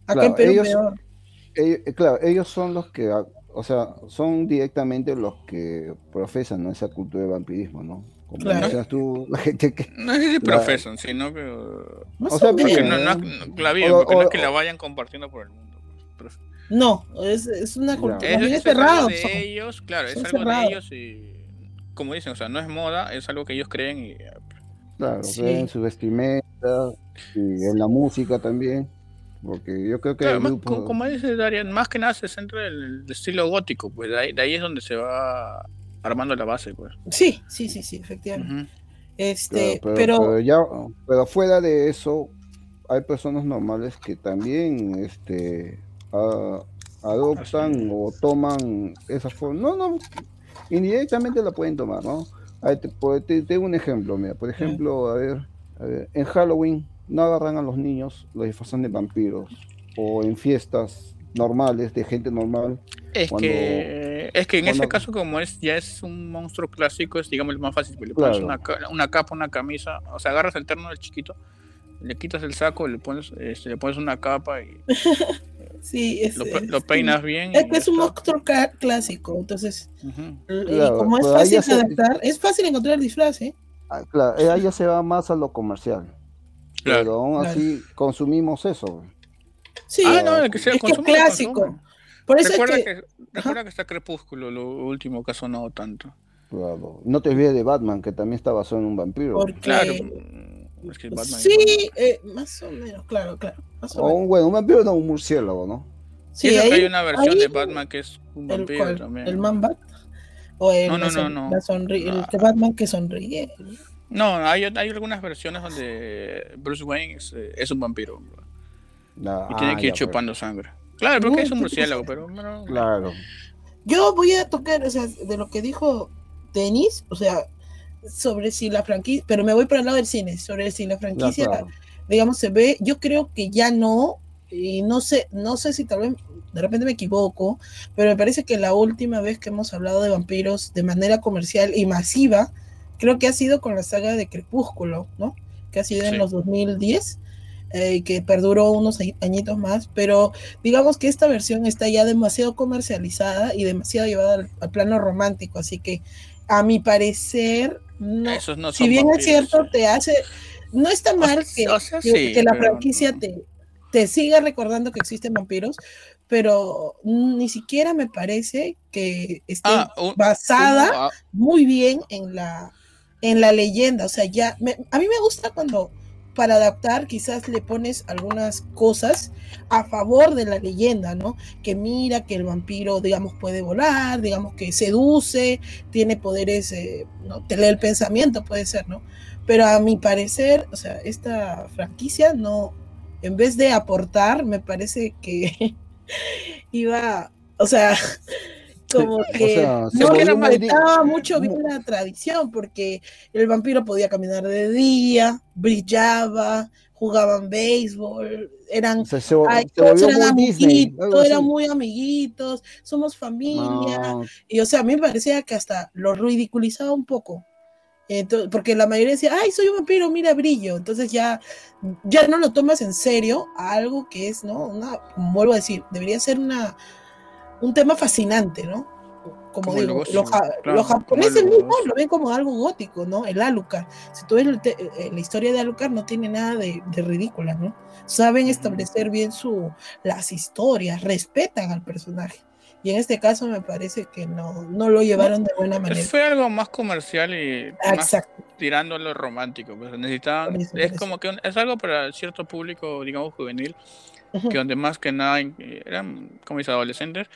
Acá Claro, en Perú ellos- peor. ellos- eh, claro, ellos son los que, ah, o sea, son directamente los que profesan ¿no? esa cultura de vampirismo, ¿no? Como Claro. tú, la gente que... No si La- profesan, sino que... Más o sea, o Porque no, no, no- la O- porque no es o- que la o- vayan compartiendo por el mundo. pues, No, es, es una cultura. Eso es es de son. ellos, claro, es algo cerrados. de ellos y... Como dicen, o sea, no es moda, es algo que ellos creen y... Claro, Sí. creen en su vestimenta y en la música también, porque yo creo que Claro, el más, grupo- como, como dice Darian, más que nada se centra en el estilo gótico, pues de ahí, de ahí es donde se va armando la base, pues. Sí, sí, sí, sí, efectivamente. Este, Claro, pero, pero, ya, pero fuera de eso, hay personas normales que también este, a- adoptan o toman esa forma. No, no, indirectamente la pueden tomar, ¿no? Ahí te, te- tengo un ejemplo, mira, por ejemplo, a ver, a ver, en Halloween no agarran a los niños, los disfrazan de vampiros, o en fiestas normales, de gente normal, Es Cuando- que es que en cuando- ese caso como es ya es un monstruo clásico, es digamos el más fácil, le pones Claro. una, una capa, una camisa, o sea, agarras el terno del chiquito, le quitas el saco, le pones este, le pones una capa y sí, es, lo, lo peinas bien. Es y que es un monstruo clásico, entonces, Ujú. y Claro, como es ahí fácil se- adaptar, es fácil encontrar el disfraz, ¿eh? ah, claro, ella ya se va más a lo comercial, Claro. pero aún Claro. así consumimos eso. Sí, Ah, no, el que sea es que clásico. consumo. Por eso Recuerda es que, que, recuerda que está Crepúsculo, lo último que ha sonado tanto. Claro. No te olvides de Batman, que también está basado en un vampiro. Porque- Claro. Es que Batman sí, eh, más o menos, claro, claro, más o un, bueno, un vampiro no, un murciélago, ¿no? Sí, ahí- hay una versión ahí- de Batman que es un ¿El, vampiro también. ¿El Man Bat? O el, No, no, la no, no. la sonri- el Ah. que Batman que sonríe. No, hay, hay algunas versiones donde Bruce Wayne es, eh, es un vampiro No, y tiene ah, que ir ya, pues. chupando sangre. Claro, porque No, es un ¿qué murciélago, pero bueno, Claro. Yo voy a tocar, o sea, de lo que dijo Denis, o sea, sobre si la franquicia, pero me voy para el lado del cine, sobre si la franquicia, claro. digamos, se ve, yo creo que ya no, y no sé, no sé si tal vez de repente me equivoco, pero me parece que la última vez que hemos hablado de vampiros de manera comercial y masiva, creo que ha sido con la saga de Crepúsculo, ¿no? Que ha sido en los 2010 eh, y que perduró unos añi- añitos más, pero digamos que esta versión está ya demasiado comercializada y demasiado llevada al, al plano romántico, así que a mi parecer, no, esos no si bien es cierto, sí. te hace, no está mal que, o sea, que- sí, que la franquicia no. te, te siga recordando que existen vampiros, pero ni siquiera me parece que esté Ah, un- basada ah, muy bien en la, en la leyenda. O sea, ya, me- a mí me gusta cuando para adaptar quizás le pones algunas cosas a favor de la leyenda, ¿no? Que mira que el vampiro, digamos, puede volar, digamos que seduce, tiene poderes, eh, ¿no? Te lee el pensamiento, puede ser, ¿no? Pero a mi parecer, o sea, esta franquicia no, en vez de aportar, me parece que iba, o sea, como o que sea, se no volvió muy di- respetaba mucho bien muy- la tradición, porque el vampiro podía caminar de día, brillaba, jugaban béisbol, eran Se, se, ay, se todos volvió eran muy Disney. algo amiguitos, eran muy amiguitos, somos familia, No, y o sea, a mí me parecía que hasta lo ridiculizaba un poco. Entonces, porque la mayoría decía, ay, soy un vampiro, mira brillo. Entonces ya, ya no lo tomas en serio a algo que es, ¿no? Una, vuelvo a decir, debería ser una, un tema fascinante, ¿no? Como, Como el digo, gozo, los, ja- claro, los japoneses el mismos lo ven como algo gótico, ¿no? El Alucard. Si tú ves eh, la historia de Alucard, no tiene nada de, de ridícula, ¿no? Saben establecer bien su, las historias, respetan al personaje. Y en este caso me parece que no, no lo llevaron de buena manera. Fue algo más comercial y Ah, más tirando a lo romántico. Pues necesitaban, eso, es eso. como que un- es algo para cierto público, digamos, juvenil, Que donde más que nada eh, eran como dice, adolescentes,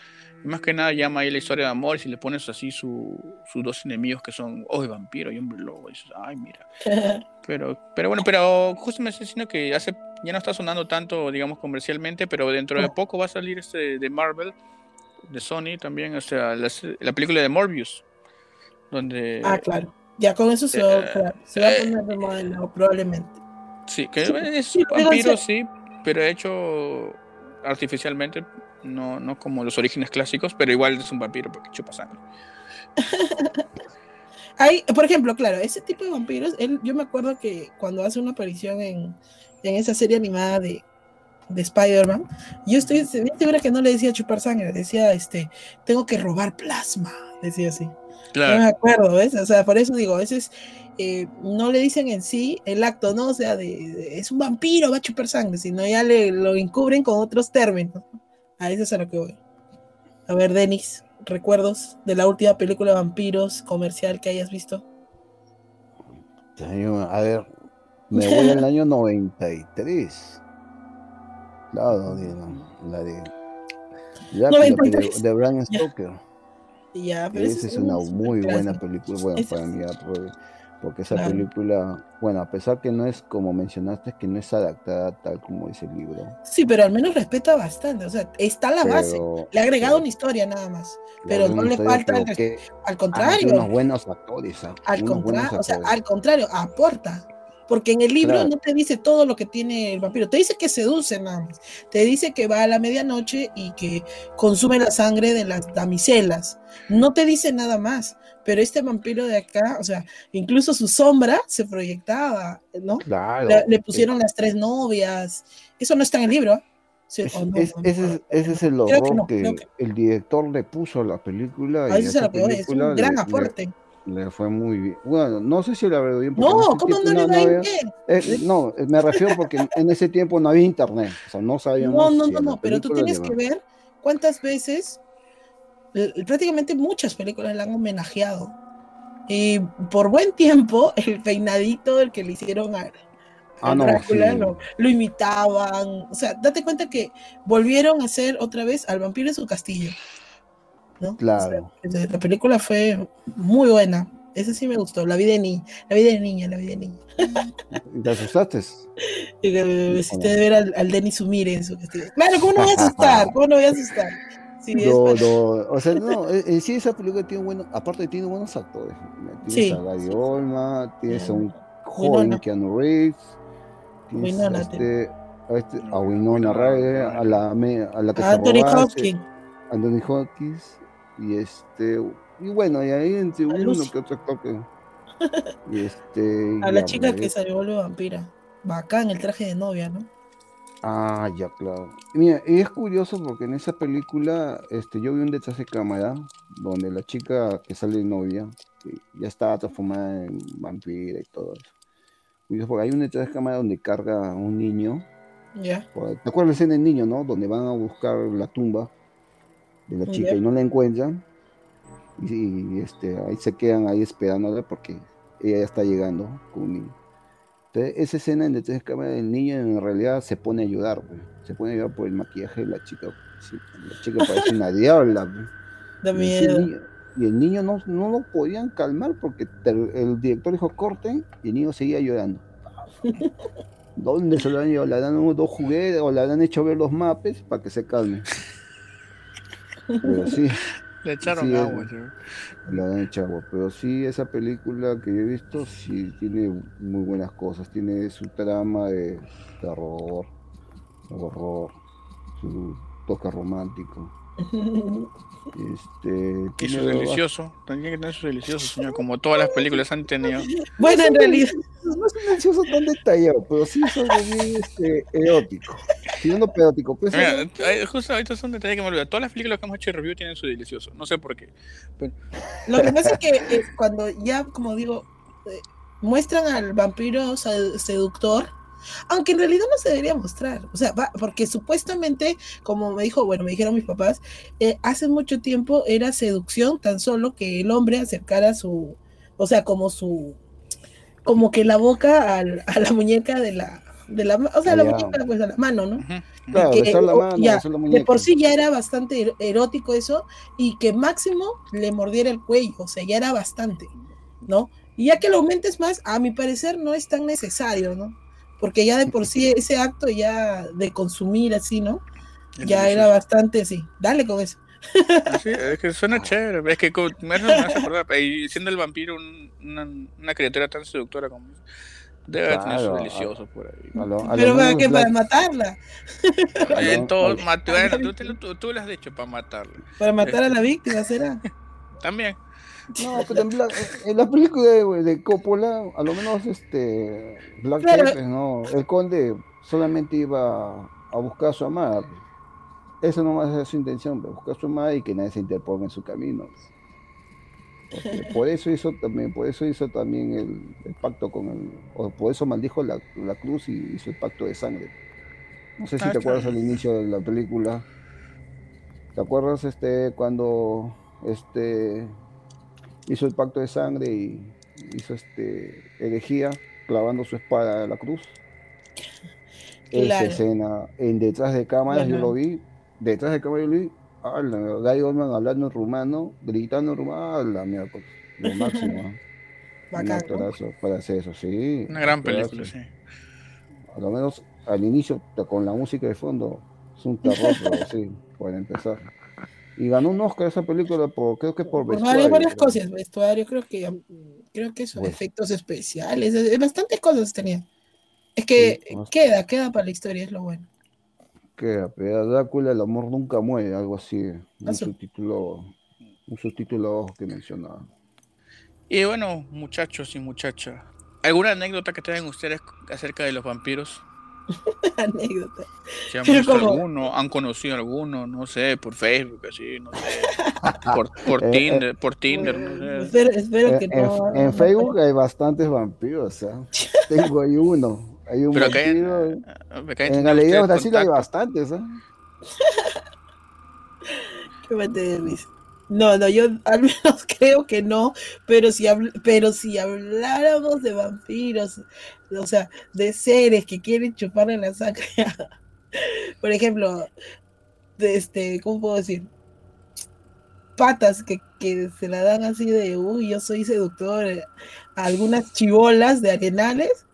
y más que nada llama ahí la historia de amor y si le pones así su, sus dos enemigos que son, oh, vampiro y hombre lobo, y dices, ay, mira. Pero, pero bueno, pero justo me estoy diciendo que hace, ya no está sonando tanto, digamos, comercialmente, pero dentro de poco va a salir este de Marvel, de Sony también, o sea, la, la película de Morbius, donde ah, claro. Ya con eso se va, Eh, claro, se va a eh, poner de nuevo, probablemente. sí, que es sí, vampiro, sí, pero hecho artificialmente, no, no como los orígenes clásicos, pero igual es un vampiro porque chupa sangre. Hay, por ejemplo, claro, ese tipo de vampiros, él, yo me acuerdo que cuando hace una aparición en, en esa serie animada de, de Spider-Man, yo estoy bien segura que no le decía chupar sangre, decía, este, tengo que robar plasma, decía así. Yo me Claro, acuerdo, ¿ves? O sea, por eso digo, a veces eh, no le dicen en sí el acto, ¿no? O sea, de, de- es un vampiro, va a chupar sangre, sino ya le, lo encubren con otros términos. A eso es a lo que voy. A ver, Denis, recuerdos de la última película de vampiros comercial que hayas visto. Año- A ver, me voy al año 93. Claro, de, la de. 93. de, Bram Ya. Stoker. Ya, pero Esa es una muy buena película. Bueno, para mí, porque esa Claro. película, bueno, a pesar que no es como mencionaste, que no es adaptada tal como dice el libro. Sí, pero al menos respeta bastante. O sea, está la base. Le ha agregado pero- una historia nada más. pero no le falta Al contrario, unos buenos actores. al contrario, o sea, al contrario, aporta. Porque en el libro Claro. no te dice todo lo que tiene el vampiro, te dice que seduce nada más, te dice que va a la medianoche y que consume la sangre de las damiselas, no te dice nada más, pero este vampiro de acá, o sea, incluso su sombra se proyectaba, ¿no? Claro. Le, le pusieron las tres novias, eso no está en el libro. Sí, Es- o no, es- no, ese, no, es, ese es el que horror que, el director le puso a la película. a y eso es a esa voy, es película un gran le- aporte. Le, fue muy bien. Bueno, no sé si le habrá bien. porque No, ¿cómo no le va a ir había- bien? eh, no, me refiero porque en- ese tiempo no había internet. O sea, no sabíamos. No, no, si no, no, pero tú tienes le que ver cuántas veces, eh, prácticamente muchas películas la han homenajeado. Y por buen tiempo, el peinadito el que le hicieron a, Ah, no, Drácula, sí. lo, lo imitaban. O sea, date cuenta que volvieron a hacer otra vez al vampiro en su castillo. ¿No? Claro. O sea, la película fue muy buena. Esa sí me gustó. La vida de niña, la vida de niña, la vida de niña. ¿Te asustaste? Y me hiciste ver al, al Denis Sumire en su castillo. Claro, ¿cómo no voy a asustar? ¿Cómo no voy a asustar? Sí, No, o sea, no, en en sí esa película tiene buenos, aparte tiene buenos actores. Tienes Sí, a Gary sí. Olma, tienes a un Winona. joven Keanu Reeves, tienes Winona, a, este, a, este, a Winona Ryder, a la, a la que se Anthony Hopkins. Anthony Hopkins, y este, y bueno, y ahí entre uno Lucy. que otro actor que, y este, A la chica que se vuelve vampira. Bacán el traje de novia, ¿no? Ah, ya, claro. Mira, y es curioso porque en esa película este, yo vi un detrás de cámara donde la chica que sale de novia que ya estaba transformada en vampira y todo eso. Curioso porque hay un detrás de cámara donde carga a un niño. Ya. ¿Te acuerdas la escena del niño, no? Donde van a buscar la tumba de la chica y no la encuentran. Y, y, este, ahí se quedan ahí esperándola porque ella ya está llegando con un niño. Entonces, esa escena en detrás de cámara del niño en realidad se pone a ayudar, se pone a ayudar por el maquillaje de la chica. Sí, la chica parece una diabla. Da Y, miedo. niño- y el niño no, no lo podían calmar porque te- el director dijo corten y el niño seguía llorando. ¿Dónde se lo han llevado? Le dan dos juguetes o le han hecho ver los mapes para que se calme. Pero sí, Le echaron Sí, agua, le han hecho agua. Pero sí, esa película que yo he visto, sí tiene muy buenas cosas. Tiene su trama de terror, horror, su toque romántico. Este, Y su delicioso. También que tener su delicioso, señor. Como todas las películas han tenido. bueno, en realidad. No es un delicioso tan detallado, pero sí es algo bien este, erótico. Tirando erótico. Pues, Mira, justo ahorita es un detalle que me olvidé. Todas las películas que hemos hecho de review tienen su delicioso. No sé por qué. Lo que pasa es que eh, cuando ya, como digo, eh, muestran al vampiro sed- seductor, aunque en realidad no se debería mostrar, o sea, va- porque supuestamente, como me dijo, bueno, me dijeron mis papás, eh, hace mucho tiempo era seducción tan solo que el hombre acercara su, o sea, como su, como que la boca al- a la muñeca de la, de la, o sea, Ah, la ya. muñeca pues a la mano, ¿no? Ujú. claro, que, besar la mano, ya, besar la de por sí ya era bastante er- erótico eso y que máximo le mordiera el cuello, o sea, ya era bastante, ¿no? Y ya que lo aumentes más, a mi parecer no es tan necesario, ¿no? Porque ya de por sí ese acto ya de consumir así, ¿no? Es Ya era bastante, sí. Dale con eso. Sí, es que suena chévere. Es que me hace, me hace acordar. Y siendo el vampiro un- una, una criatura tan seductora como es, debe tener Claro, su a- delicioso por ahí. A lo- a lo Pero para que para matarla, Oye, en no, todo, no. mat- bueno, tú, tú, tú lo has dicho para matarlo. para matar a la víctima, ¿será? También. No, pero en, Black- en la película de, de Coppola, a lo menos este Black. Pepper, no, el conde solamente iba a buscar a su amada. pues. Esa nomás es su intención, pues, buscar a su amada y que nadie se interponga en su camino. Porque por eso hizo también, por eso hizo también el, el pacto con el, o por eso maldijo la, la cruz y hizo el pacto de sangre. No sé si Ah, te acuerdas al inicio de la película. ¿Te acuerdas este cuando este hizo el pacto de sangre y hizo este herejía clavando su espada a la cruz? Esa escena en detrás de cámaras yo lo vi, detrás de cámaras yo lo vi, ah, la Guy Oldman hablando en rumano, gritando en rumano, ah, la miércoles, lo máximo. ¿eh? Un Bacán, ¿no? actorazo para hacer eso, sí. Una gran actorazo. película, sí. A lo menos al inicio, con la música de fondo, es un terror, sí, para empezar. Y ganó un Oscar esa película por, creo que por vestuario. varias, varias creo. cosas, vestuario, creo que creo que son Pues. efectos especiales, bastantes cosas tenía. Es que Sí, queda, queda para la historia, es lo bueno. Que pero Drácula, el amor nunca muere, algo así. Un subtítulo, un subtítulo que mencionaba. Y bueno, muchachos y muchachas, ¿alguna anécdota que tengan ustedes acerca de los vampiros? Anécdota. Si han Pero visto como- alguno, han conocido alguno, no sé, por Facebook, así, no sé, por, por Eh, eh. Tinder, por Tinder, no sé. Espero, espero En, que en- no. en Facebook hay bastantes vampiros, ¿ah? Tengo ahí uno. Hay un Pero acá en, vampiro. acá en En Galería Brasil hay bastantes, ¿ah? Qué mate de risa. No, no, yo al menos creo que no, pero si, pero si habláramos de vampiros, o sea, de seres que quieren chuparle la sangre, por ejemplo, de este, ¿cómo puedo decir? Patas que, que se la dan así de, uy, yo soy seductor, a algunas chivolas de arenales.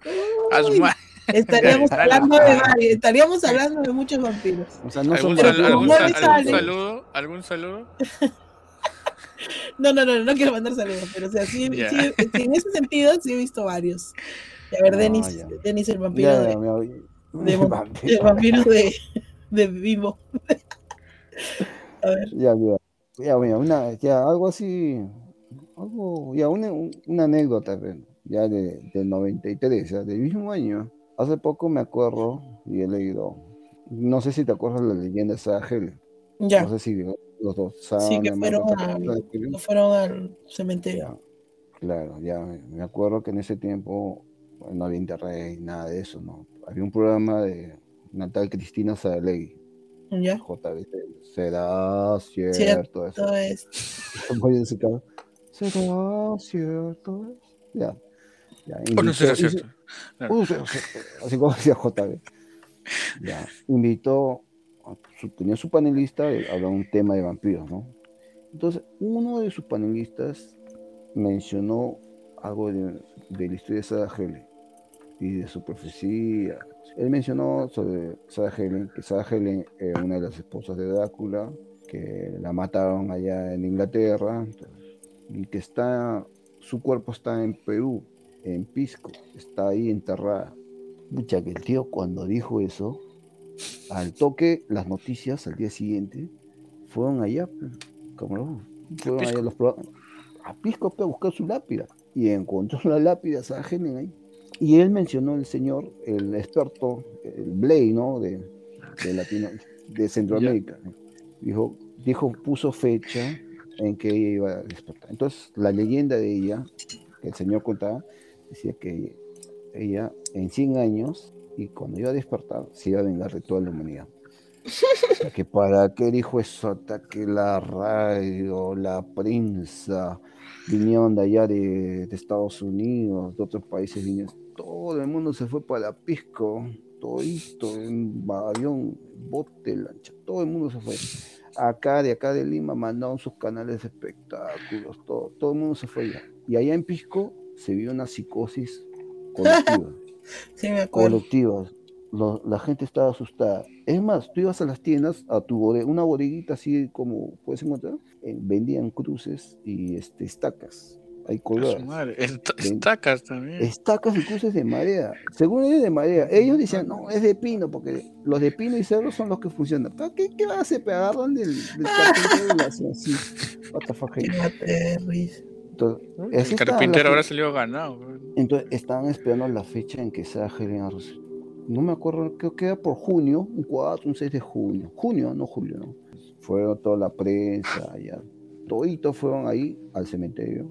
Estaríamos hablando de estaríamos hablando de muchos vampiros. O sea, no ¿Algún, algún, saludo? ¿Algún saludo? no, no, no, no quiero mandar saludos, pero o sea, sí, sí, en ese sentido sí he visto varios. a ver, Denis, Denis el vampiro de, de, de, vampiro de, de vivo. a ver. Ya, ya, ya, mira, una, ya, algo así, algo, ya, una, una anécdota, ya de, del 93, ya, del mismo año. Hace poco me acuerdo y he leído, no sé si te acuerdas de la leyenda de Sahel. Ya. No sé si los dos Sí, que fueron, al, cementerio. claro, ya me acuerdo que en ese tiempo no había internet, nada de eso, ¿no? Había un programa de Natal Cristina Sadegui. ¿Ya? JBC. ¿Será cierto, eso? Es. ¿Será cierto? Ya. Ya. O no será cierto. así como decía JB. Ya, invitó, tenía su panelista, hablaba un tema de vampiros, ¿no? Entonces, uno de sus panelistas mencionó algo de, la historia de Sarah Helen y de su profecía. Él mencionó sobre Sarah Helen, que Sarah Helen era una de las esposas de Drácula, que la mataron allá en Inglaterra, y que está, su cuerpo está en Perú, en Pisco, está ahí enterrada. Mucha que el tío cuando dijo eso, al toque las noticias al día siguiente fueron allá, pues, como fueron allá los a Pisco a buscar su lápida y encontró la lápida Helen ahí. Y él mencionó el señor, el experto, el Blay, ¿no? De, de, Latino, de Centroamérica. Dijo, dijo, puso fecha en que ella iba a despertar. Entonces, la leyenda de ella, que el señor contaba, decía que ella en 100 años, y cuando iba a despertar, se iba a vengar de toda la humanidad. que para qué dijo eso, que la radio, la prensa, vinieron de allá de, Estados Unidos, de otros países, vinieron, todo el mundo se fue para Pisco, todito, en avión, bote, lancha, todo el mundo se fue. Acá, de acá de Lima, mandaron sus canales de espectáculos, todo, todo el mundo se fue allá. Y allá en Pisco se vio una psicosis colectiva. sí, me acuerdo. Colectiva. la gente estaba asustada. Es más, tú ibas a las tiendas, a tu una bodeguita así como puedes encontrar, eh, vendían cruces y este, estacas. Hay colgadas. estacas también. Estacas y cruces de madera. Según ellos de madera. Ellos decían, no, es de pino, porque los de pino y cerro son los que funcionan. ¿Pero qué, qué van a hacer? Agarran del, del así. What the fuck. El carpintero ahora salió ganado. Entonces estaban esperando la fecha en que sea Helen No me acuerdo, creo que era por junio, un 4, un 6 de junio. Junio, no julio, ¿no? Fueron toda la prensa, ya. Toditos fueron ahí al cementerio.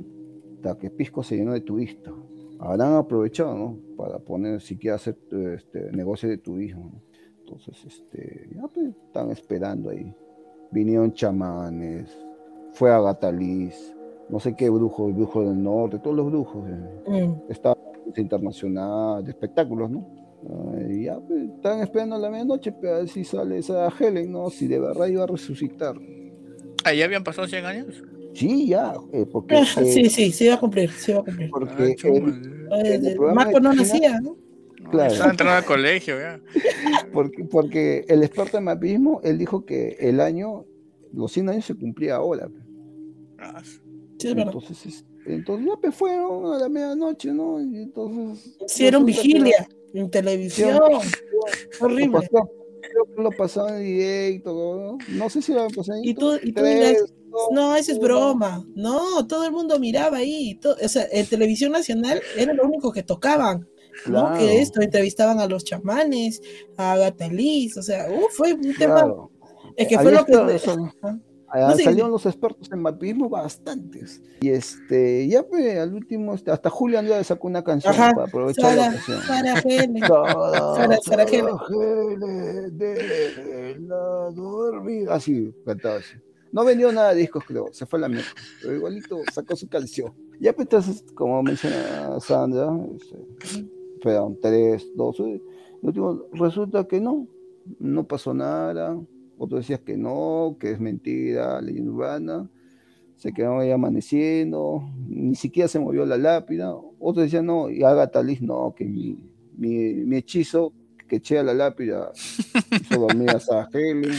Hasta que Pisco se llenó de turistas. Habrán aprovechado, ¿no? Para poner, si quiere hacer este, negocio de turismo. Entonces, este, ya pues, están esperando ahí. Vinieron chamanes, fue a Gataliz, no sé qué brujo, el brujo del norte, todos los brujos. Eh, mm. Está internacional de espectáculos, ¿no? y ya pues, están esperando la medianoche para ver si sale esa Helen, ¿no? Si de verdad iba a resucitar. ¿Ahí habían pasado 100 años? Sí, ya, eh, porque... Eh, sí, sí, se iba a cumplir, se iba a cumplir. Porque ah, Marco no nacía, ¿no? Claro. Estaba entrando al colegio, ya. Porque, porque el experto en mapismo, él dijo que el año, los 100 años se cumplía ahora. Ah, entonces, entonces ya pues fueron a la medianoche, ¿no? Y entonces. Hicieron vigilia en televisión. Horrible. Lo, pasaron en directo, ¿no? No sé si lo pasar en y tú, y tú no, eso es broma. No, todo el mundo miraba ahí. o sea, en televisión nacional era lo único que tocaban. ¿no? Que esto, entrevistaban a los chamanes, a Agatha o sea, uh, fue un tema. Es que fue lo que. Salieron los expertos en mapismo bastantes. Y este, ya pues, al último, hasta Julio Andrade sacó una canción para aprovechar la ocasión. Sara Gene. Sara, Sara Gene. de la dormida. Así, cantaba así. No vendió nada de discos, creo. Se fue a la mierda. Pero igualito sacó su canción. Ya pues entonces, como menciona Sandra, este, fueron tres, dos. último, resulta que no. No pasó nada. Otro decía que no, que es mentira, leyenda urbana. Se quedó ahí amaneciendo. Ni siquiera se movió la lápida. Otro decía no, y Agatha Liz no, que mi, mi, mi hechizo que eché a la lápida hizo dormir a Sarah Helen.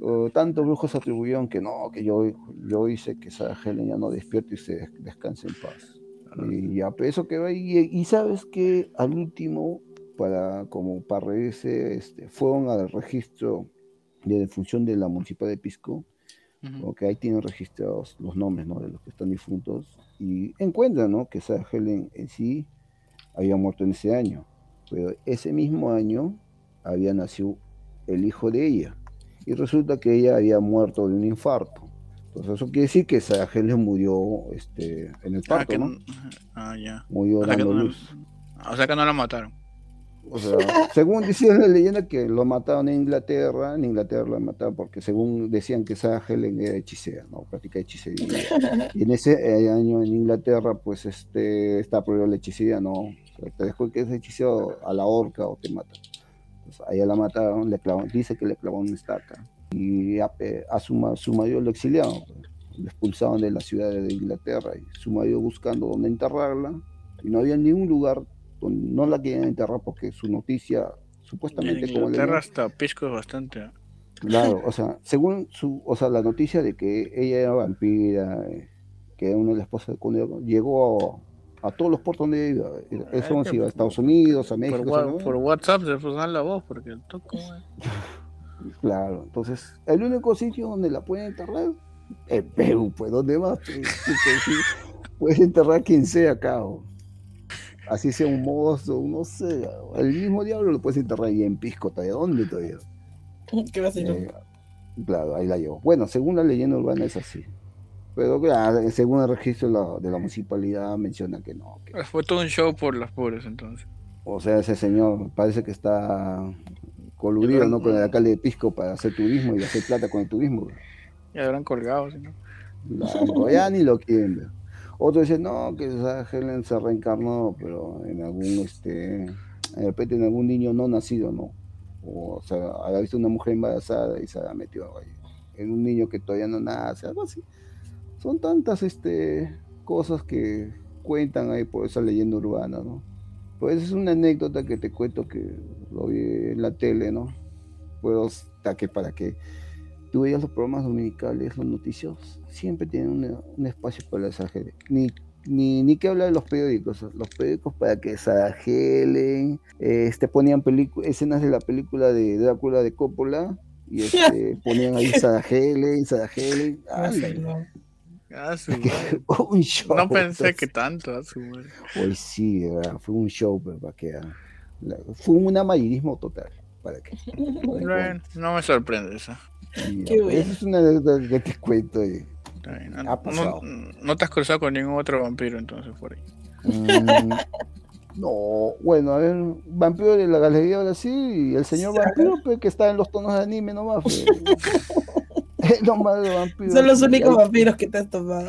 O tantos brujos atribuyeron que no, que yo, yo hice que Sarah Helen ya no despierte y se descanse en paz. Y ya, pues eso quedó ahí. Y, y sabes que al último, para como para reírse, este, fueron al registro de defunción de la municipal de Pisco, Ujú. porque ahí tienen registrados los nombres ¿no? de los que están difuntos, y encuentran ¿no? que Sarah Helen en sí había muerto en ese año, pero ese mismo año había nacido el hijo de ella, y resulta que ella había muerto de un infarto. Entonces eso quiere decir que Sarah Helen murió este, en el Ah, parto, que ¿no? ah, ya. Murió O sea, dando no, luz. o sea que no la mataron. O sea, según decía la leyenda que lo mataron en Inglaterra, en Inglaterra lo mataron porque según decían que Sarah Helen era hechicera, ¿no? Practica hechicería. Y en ese eh, año en Inglaterra, pues este, está prohibida la hechicería, ¿no? O sea, te dejo que es hechicero a la horca o te matan. Entonces, a ella la mataron, le clavaron, dice que le clavaron una estaca. Y a, eh, a su, su marido lo exiliaron, lo expulsaron de la ciudad de Inglaterra y su marido buscando dónde enterrarla y no había ningún lugar no la querían enterrar porque su noticia En supuestamente como le hasta Pisco es bastante. ¿eh? Claro, o sea, según su, o sea, la noticia de que ella era vampira, eh, que era una de las esposas de Conde, llegó a, a todos los puertos donde iba. Eso Ah, se que iba a por- Estados Unidos, a Por, México. wa- ¿no? por WhatsApp se dan la voz porque el toco. Claro, entonces, el único sitio donde la pueden enterrar es Perú, pues, ¿dónde más? Pues, Pues, puedes enterrar quien sea acá, o así sea un mozo, no sé, el mismo diablo lo puedes enterrar ahí en Pisco, ¿todavía dónde todavía? ¿Qué va a ser? Eh, claro, ahí la llevo. Bueno, según la leyenda urbana es así. Pero claro, según el registro de la, de la municipalidad menciona que no. que- Fue todo un show por las pobres entonces. o sea, ese señor parece que está coludido ¿no? con el alcalde de Pisco para hacer turismo y hacer plata con el turismo. Ya habrán colgado, ¿sí, no? Claro, ya ni lo quieren ver. Otro dice, no, que Helen se reencarnó, pero en algún, este, de repente en algún niño no nacido, ¿no? O, sea, había visto una mujer embarazada y se la metió ahí. En un niño que todavía no nace, algo así. Son tantas, este, cosas que cuentan ahí por esa leyenda urbana, ¿no? Pues es una anécdota que te cuento que lo vi en la tele, ¿no? Pues hasta que para que tú veías los programas dominicales, los noticios, siempre tienen una- un espacio para la Sarah Helen. Ni, ni, ni que hablar de los periódicos. Los periódicos para que eh, este, ponían escenas de la película de Drácula de Coppola y este, ponían ahí no. Ah, su madre. un show. No pensé que tanto. ah, su madre. Hoy sí, ¿verdad? fue un show, pero para que ah, fue un amarillismo total. Para que, para que Bueno, no me sorprende eso. Y, Qué bueno. Esa es una anécdota que te cuento. y- Está bien, Ha No, pasado. no- no te has cruzado con ningún otro vampiro entonces por ahí. Mm, no, bueno, a ver, vampiro de la galería ahora sí, y el señor vampiro pues, que está en los tonos de anime nomás. Pues. De. Son los únicos hay- vampiros que te has tomado.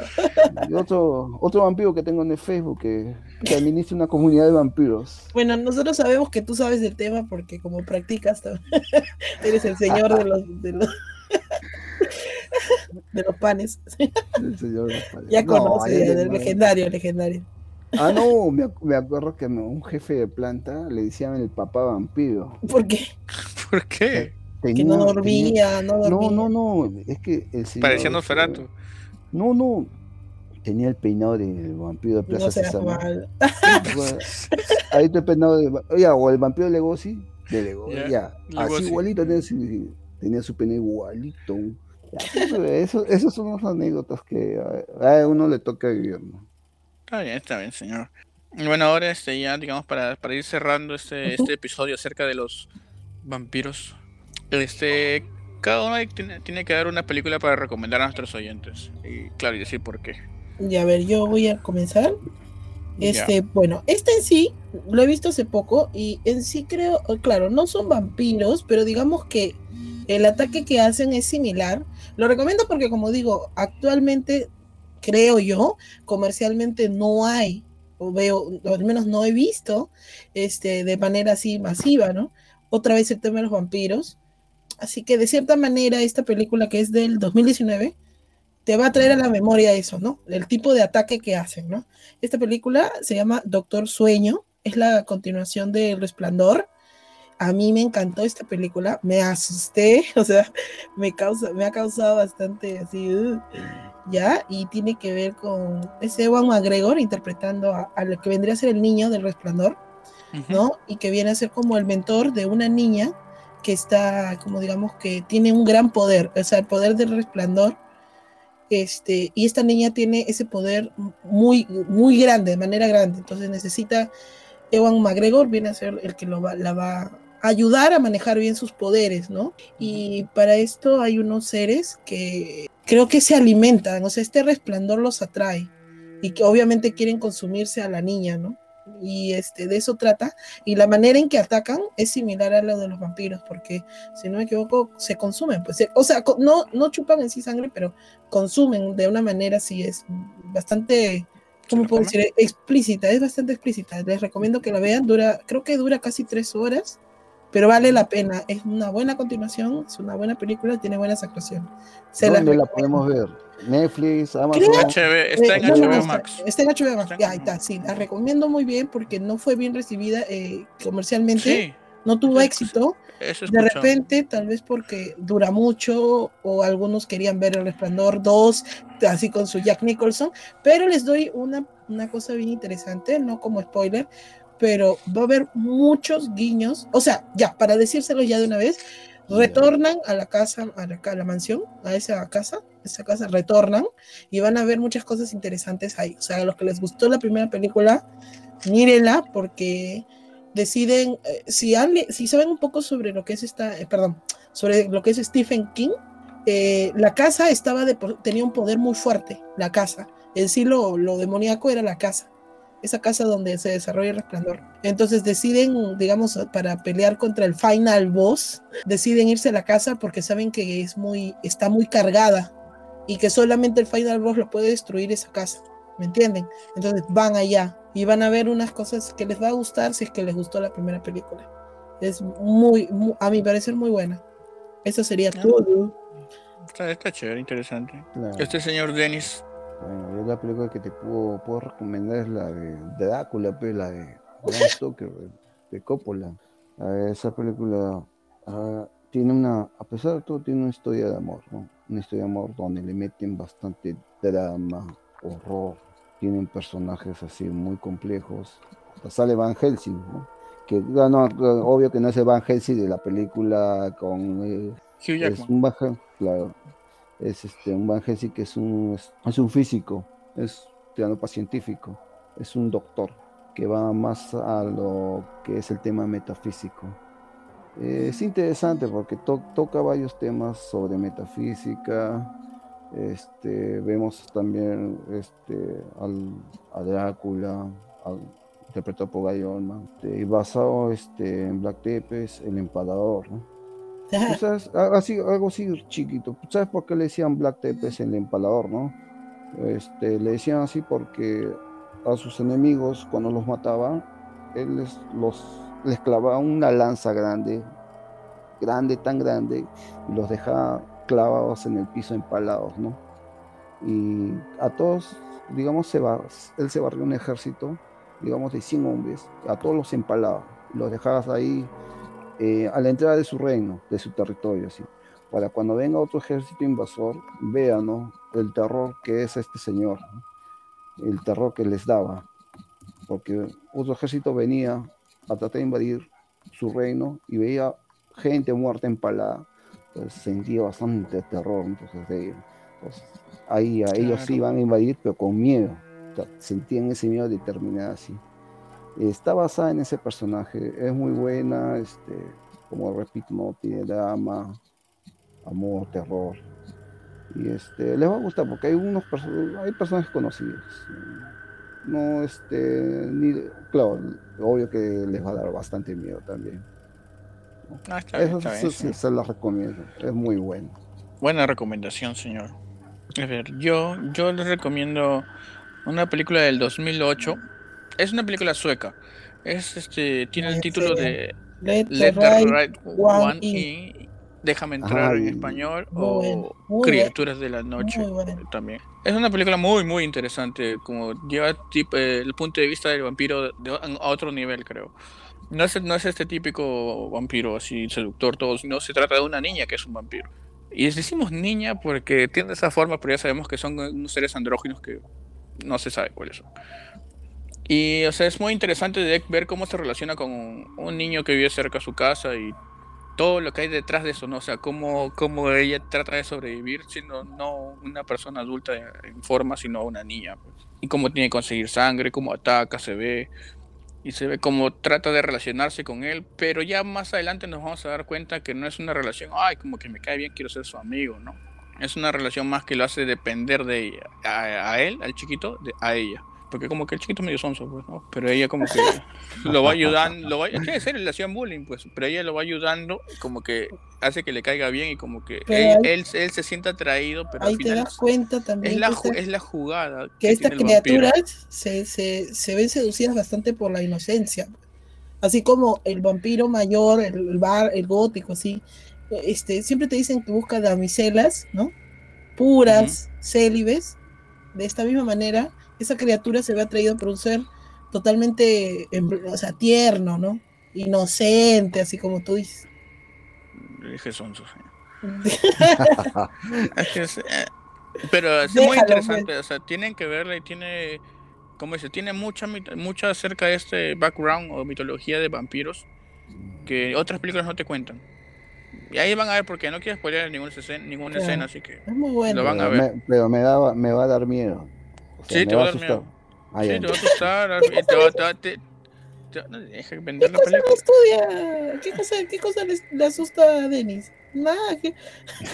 y otro, otro vampiro que tengo en el Facebook que, que administra una comunidad de vampiros. Bueno, nosotros sabemos que tú sabes del tema porque como practicas, eres el señor de los de los, de los panes. El señor Ya No, conoces, ahí el le- legendario, legendario. Ah, no, me, ac- me acuerdo que un jefe de planta le decían el papá vampiro. ¿Por qué? ¿Por qué? Que no tenía- dormía, no dormía. No, no, no, es que el señor. Parecía este, Nosferatu. No, no. Tenía el peinado del vampiro de Plaza No mal. Ahí está el peinado de. Oye, o el vampiro de Legosi. De Legosi, Ya, ya. Legosi. Así igualito tenía su, tenía su peinado igualito. Ya, pues, eso, esas son las anécdotas que a, a uno le toca vivir, ¿no? Está bien, está bien, señor. Y bueno, ahora este ya, digamos, para, para ir cerrando este, este episodio acerca de los vampiros. Este, cada uno tiene, tiene que dar una película para recomendar a nuestros oyentes. Y claro, y decir por qué. Ya, a ver, yo voy a comenzar. Este, bueno, este en sí lo he visto hace poco y en sí creo, claro, no son vampiros, pero digamos que El ataque que hacen es similar. Lo recomiendo porque, como digo, actualmente creo yo, comercialmente no hay, o veo, o al menos no he visto, este, de manera así masiva, ¿no? Otra vez el tema de los vampiros. Así que de cierta manera esta película que es del 2019 te va a traer a la memoria eso, ¿no? El tipo de ataque que hacen, ¿no? Esta película se llama Doctor Sueño, es la continuación de Resplandor. A mí me encantó esta película, me asusté, o sea, me, causa, me ha causado bastante así, uh, ¿ya? Y tiene que ver con ese Ewan McGregor interpretando a, a, lo que vendría a ser el niño del Resplandor, ¿no? Y que viene a ser como el mentor de una niña que está, como digamos, que tiene un gran poder, o sea, el poder del resplandor. Este, y esta niña tiene ese poder muy, muy grande, de manera grande. Entonces necesita, Ewan McGregor viene a ser el que lo va, la va a ayudar a manejar bien sus poderes, ¿no? Y para esto hay unos seres que creo que se alimentan, o sea, este resplandor los atrae y que obviamente quieren consumirse a la niña, ¿no? Y este, de eso trata. Y la manera en que atacan es similar a la de los vampiros, porque si no me equivoco, se consumen. Pues, o sea, no, no chupan en sí sangre, pero consumen de una manera así, es bastante, ¿cómo puedo decir? Explícita, es bastante explícita. Les recomiendo que la vean, dura, creo que dura casi tres horas. Pero vale la pena, es una buena continuación, es una buena película, tiene buenas actuaciones. Se ¿Dónde la podemos ver? Netflix, Amazon. HB, está en HBO no, Max. Está, en HBO Max. Ya, ahí está, sí. La recomiendo muy bien porque no fue bien recibida eh, comercialmente. Sí. No tuvo éxito. de repente, tal vez porque dura mucho o algunos querían ver El Resplandor 2, así con su Jack Nicholson. Pero les doy una, una cosa bien interesante, no como spoiler, pero va a haber muchos guiños. O sea, ya, para decírselo ya de una vez, retornan a la casa, a la, a la, mansión, a esa casa, esa casa retornan y van a ver muchas cosas interesantes ahí. O sea, a los que les gustó la primera película, mírenla porque deciden, eh, si, saben un poco sobre lo que es esta, eh, perdón, sobre lo que es Stephen King, eh, la casa estaba de, tenía un poder muy fuerte, la casa. En sí lo, lo demoníaco era la casa esa casa donde se desarrolla el resplandor. Entonces deciden, digamos, para pelear contra el final boss, deciden irse a la casa porque saben que es muy, está muy cargada y que solamente el final boss lo puede destruir esa casa. ¿Me entienden? Entonces van allá y van a ver unas cosas que les va a gustar si es que les gustó la primera película. Es muy, a mi parecer, muy buena. Eso sería ah. todo. Está, chévere, interesante. Este señor Dennis bueno, yo la película que te puedo, puedo recomendar es la de, Drácula, pero la de Stoker, de Coppola. esa película ah, tiene una, a pesar de todo, tiene una historia de amor, ¿no? Una historia de amor donde le meten bastante drama, horror, tienen personajes así muy complejos. Hasta sale Van Helsing, ¿no? Que, no, obvio que no es el Van Helsing de la película con... Eh, es un baja, claro, es este, un Van que es un, es un físico, es tirando científico, es un doctor que va más a lo que es el tema metafísico. Es interesante porque toca varios temas sobre metafísica. Este, vemos también este, al, a Drácula, al, interpretado por Guy Oldman, este, y basado este, en Black Tepes, el empalador. ¿no? sabes, así, algo así chiquito. ¿Sabes por qué le decían Black Tepes el empalador, no? Este, le decían así porque a sus enemigos, cuando los mataba, él les, los, clavaba una lanza grande, grande, tan grande, y los dejaba clavados en el piso empalados, ¿no? Y a todos, digamos, se va, él se barrió un ejército, digamos, de 100 hombres, a todos los empalaba, los dejabas ahí eh, a la entrada de su reino, de su territorio, así, para cuando venga otro ejército invasor, vean ¿no? el terror que es este señor, el terror que les daba, porque otro ejército venía a tratar de invadir su reino y veía gente muerta empalada, pues sentía bastante terror entonces de ellos. ahí a ellos sí iban a invadir, pero con miedo, sentían ese miedo determinado así. Está basada en ese personaje, es muy buena, este, como repito, no tiene drama, amor, terror. Y este, les va a gustar porque hay unos hay personajes conocidos. No, este, ni, claro, obvio que les va a dar bastante miedo también. Ah, está bien, Eso está sí, bien, sí, se los recomiendo. Es muy bueno. Buena recomendación, señor. A ver, yo, yo les recomiendo una película del 2008. Es una película sueca. Es este, tiene el ¿En título de Let, Let the the Right Right One One In. Déjame entrar en Ay. español Muy o bueno, Criaturas de la Noche bueno. también. Es una película muy muy interesante, como lleva tipo, eh, el punto de vista del vampiro de- a otro nivel, creo. No es, no es este típico vampiro así seductor todo, sino se trata de una niña que es un vampiro. Y les decimos niña porque tiene esa forma, pero ya sabemos que son unos seres andróginos que no se sabe cuáles son. Y, o sea, es muy interesante de ver cómo se relaciona con un niño que vive cerca de su casa y todo lo que hay detrás de eso, ¿no? O sea, cómo, cómo ella trata de sobrevivir siendo no una persona adulta en forma, sino una niña. pues. Y cómo tiene que conseguir sangre, cómo ataca, se ve. Y se ve cómo trata de relacionarse con él, pero ya más adelante nos vamos a dar cuenta que no es una relación, ay, como que me cae bien, quiero ser su amigo, ¿no? Es una relación más que lo hace depender de ella, a, a él, al chiquito, de, a ella. Porque como que el chiquito es medio sonso, pues, ¿no? Pero ella como que lo va ayudando, lo va, es que en serio le hacían bullying, pues, pero ella lo va ayudando, como que hace que le caiga bien y como que él, ahí- él, él se sienta atraído, pero Ahí al te final das cuenta también es la, que, ju- esta- es la jugada que estas criaturas se, se, se ven seducidas bastante por la inocencia. Así como el vampiro mayor, el, el bar, el gótico, así, este, siempre te dicen que busca damiselas, ¿no? Puras, célibes. De esta misma manera, esa criatura se ve atraída por un ser totalmente, em- o sea, tierno, ¿no? Inocente, así como tú dices. Dije sonso, sí. Es que es, eh, pero es muy interesante, o sea, tienen que verla y tiene, como dice, tiene mucha, acerca de este background o mitología de vampiros que otras películas no te cuentan. Y ahí van a ver porque no quiero spoiler ninguna escena, ninguna Claro. escena, así que Es muy bueno. Lo van a ver. Me, pero me, da, me va a dar miedo. O sea, Sí, te va a asustar. Ah, sí, te va a asustar, y te va, te va- te- te- no, deja vender ¿Qué la cosa película. estudia? ¿Qué cosa, qué cosa le, le asusta a Denis? Nada, que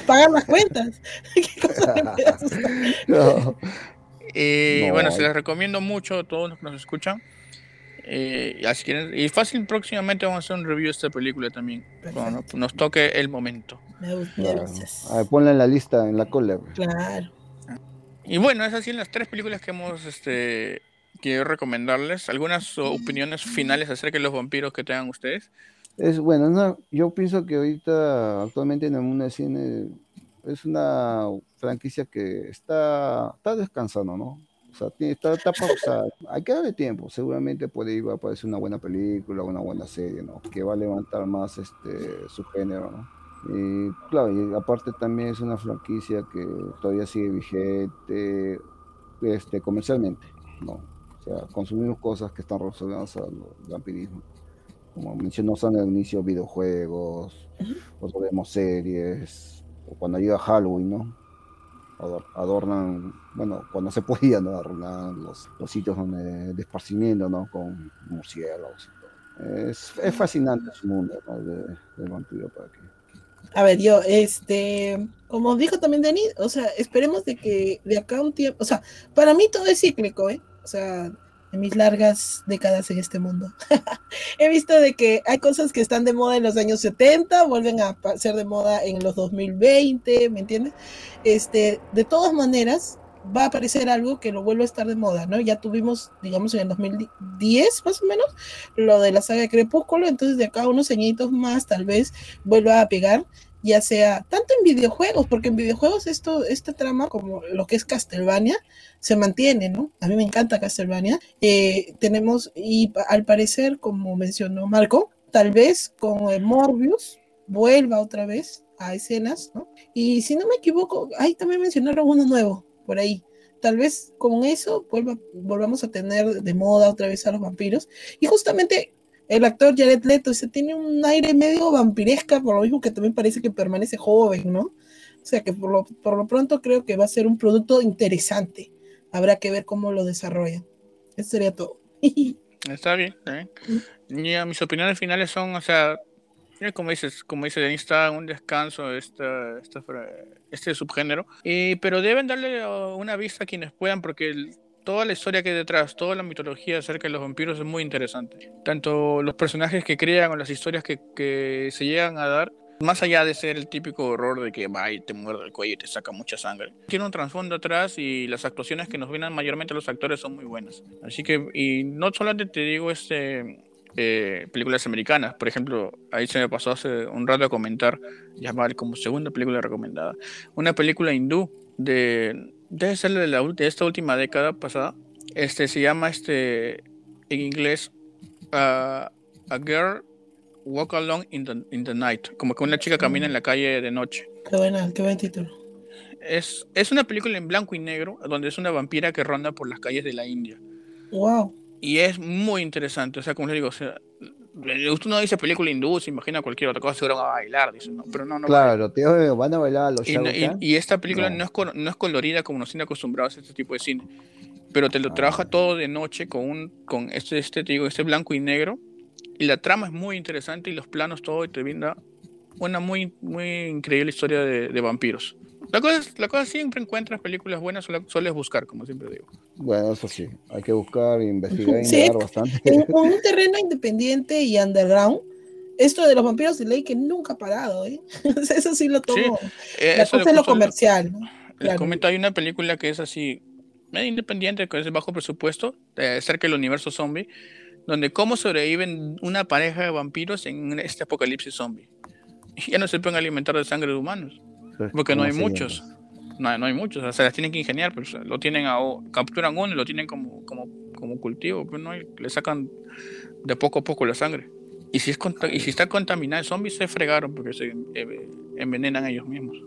pagar las cuentas. ¿Qué cosa le puede asustar? No. Y No. bueno, se les recomiendo mucho a todos los que nos escuchan. Eh, y así quieren- y fácil, próximamente vamos a hacer un review de esta película también. Cuando nos, toque el momento. Me, me Claro. A ver, ponla en la lista, en la cola. Claro. Y bueno, es así en las tres películas que hemos este, quiero recomendarles. ¿Algunas opiniones finales acerca de los vampiros que tengan ustedes? Es bueno, no, yo pienso que ahorita actualmente en el mundo del cine es una franquicia que está, está descansando, ¿no? O sea, está, está pausada. Hay que darle tiempo. Seguramente por ahí a aparecer una buena película, una buena serie, ¿no? Que va a levantar más este su género, ¿no? Y claro, y aparte también es una franquicia que todavía sigue vigente este, comercialmente, ¿no? O sea, consumimos cosas que están relacionadas al vampirismo como mencionó Sandra al inicio, videojuegos, o vemos series, o cuando llega Halloween, ¿no? Ador- Adornan, bueno, cuando se podía, ¿no? Adornan los, los sitios donde, de esparcimiento, ¿no? Con murciélagos y todo. Es, es fascinante su mundo, ¿no? De, del vampiro para que. A ver, yo, este, como dijo también Denis, o sea, esperemos de que de acá un tiempo, o sea, para mí todo es cíclico, ¿eh? O sea, en mis largas décadas en este mundo, he visto de que hay cosas que están de moda en los años 70, vuelven a ser de moda en los 2020, ¿me entiendes? Este, de todas maneras, va a aparecer algo que lo vuelva a estar de moda, ¿no? Ya tuvimos, digamos, en el 2010, más o menos, lo de la saga de Crepúsculo, entonces de acá unos añitos más, tal vez vuelva a pegar ya sea tanto en videojuegos, porque en videojuegos esto, esta trama, como lo que es Castlevania, se mantiene, ¿no? A mí me encanta Castlevania. Eh, tenemos, y al parecer, como mencionó Marco, tal vez con Morbius vuelva otra vez a escenas, ¿no? Y si no me equivoco, ahí también mencionaron uno nuevo, por ahí. Tal vez con eso vuelva, volvamos a tener de moda otra vez a los vampiros. Y justamente el actor Jared Leto se tiene un aire medio vampiresca, por lo mismo que también parece que permanece joven, ¿no? O sea que por lo, por lo pronto creo que va a ser un producto interesante. Habrá que ver cómo lo desarrollan. Eso sería todo. Está bien, está bien. Ya, mis opiniones finales son, o sea, eh, como dices, como dice Denis, está un descanso esta, esta este subgénero, y, pero deben darle una vista a quienes puedan, porque el- toda la historia que hay detrás, toda la mitología acerca de los vampiros es muy interesante. Tanto los personajes que crean o las historias que, se llegan a dar, más allá de ser el típico horror de que va y te muerde el cuello y te saca mucha sangre, tiene un trasfondo atrás y las actuaciones que nos vienen mayormente los actores son muy buenas. Así que, y no solamente te digo este, eh, películas americanas, por ejemplo, ahí se me pasó hace un rato a comentar, llamar como segunda película recomendada, una película hindú de, debe ser de, la, de esta última década pasada, este se llama este en inglés uh, A Girl Walk Along in the, in the Night, como que una chica camina en la calle de noche. Qué buena, qué buen título. Es, es una película en blanco y negro, donde es una vampira que ronda por las calles de la India. Wow. Y es muy interesante, o sea, como les digo, o sea, usted no dice película hindú, se imagina cualquier otra cosa, seguro van a bailar, dice, no, pero no, no. Claro, tío, van a bailar los y, y, y, esta película no. no. es, no es colorida como nos tienen acostumbrados a este tipo de cine, pero te lo trabaja todo de noche con un con este, este, te digo, este blanco y negro, y la trama es muy interesante y los planos todo y te brinda una muy, muy increíble historia de, de vampiros. La cosa, es, la cosa siempre encuentras películas buenas, solo sueles buscar, como siempre digo. Bueno, eso sí, hay que buscar, investigar, sí, indagar bastante. En, en, un terreno independiente y underground, esto de los vampiros de ley que nunca ha parado, ¿eh? eso sí lo tomo. Sí, eh, la cosa es lo comercial. ¿no? Les claro. comento, hay una película que es así, medio independiente, que es bajo presupuesto, eh, cerca del universo zombie, donde cómo sobreviven una pareja de vampiros en este apocalipsis zombie. Ya no se pueden alimentar de sangre de humanos. Porque no hay muchos. No, no, hay muchos. O sea, las tienen que ingeniar, pero o sea, lo tienen a, capturan uno y lo tienen como, como, como cultivo. Pero no hay, le sacan de poco a poco la sangre. Y si, es y si está contaminado el zombie, se fregaron porque se eh, envenenan ellos mismos.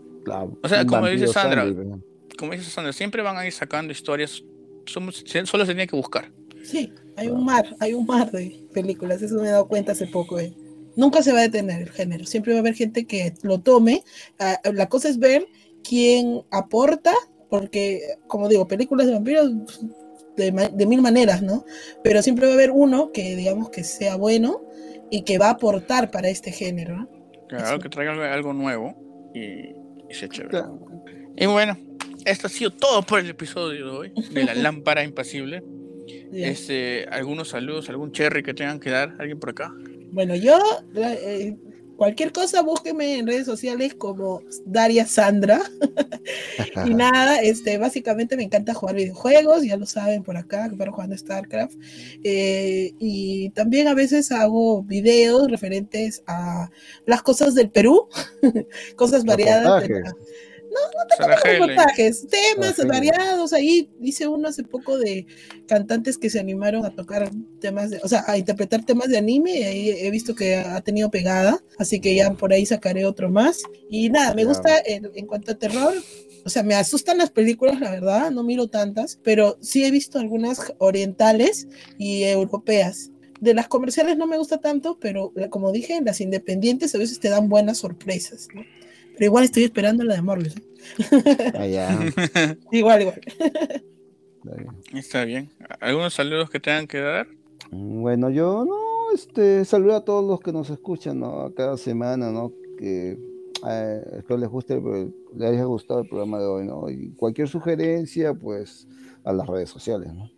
O sea, como dice Sandra, zombie, como dice Sandra, siempre van a ir sacando historias. Somos, solo se tiene que buscar. Sí, hay un mar, hay un mar de películas. Eso me he dado cuenta hace poco. Eh. Nunca se va a detener el género. Siempre va a haber gente que lo tome. Uh, la cosa es ver quién aporta, porque, como digo, películas de vampiros de, de, mil maneras, ¿no? Pero siempre va a haber uno que, digamos, que sea bueno y que va a aportar para este género. ¿no? Claro, Eso. que traiga algo, algo nuevo y, y sea chévere. Claro. Y bueno, esto ha sido todo por el episodio de hoy de la lámpara impasible. Yeah. Este, algunos saludos, algún cherry que tengan que dar, alguien por acá. Bueno, yo, eh, cualquier cosa, búsqueme en redes sociales como Daria Sandra. y nada, este, básicamente me encanta jugar videojuegos, ya lo saben por acá, que paro jugando StarCraft. Eh, y también a veces hago videos referentes a las cosas del Perú, cosas variadas. De la, no, no tanto reportajes, temas variados. Ahí hice uno hace poco de cantantes que se animaron a tocar temas, de, o sea, a interpretar temas de anime. Y ahí he visto que ha tenido pegada, así que ya por ahí sacaré otro más. Y nada, me gusta en, en cuanto a terror, o sea, me asustan las películas, la verdad, no miro tantas, pero sí he visto algunas orientales y europeas. De las comerciales no me gusta tanto, pero como dije, las independientes a veces te dan buenas sorpresas, ¿no? Pero igual estoy esperando la de Morbius. ¿eh? Ah, ya. igual, igual. Está bien. ¿Algunos saludos que tengan que dar? Bueno, yo no, este, saludo a todos los que nos escuchan, ¿no? Cada semana, ¿no? Que eh, espero les guste, les haya gustado el programa de hoy, ¿no? Y cualquier sugerencia, pues, a las redes sociales, ¿no?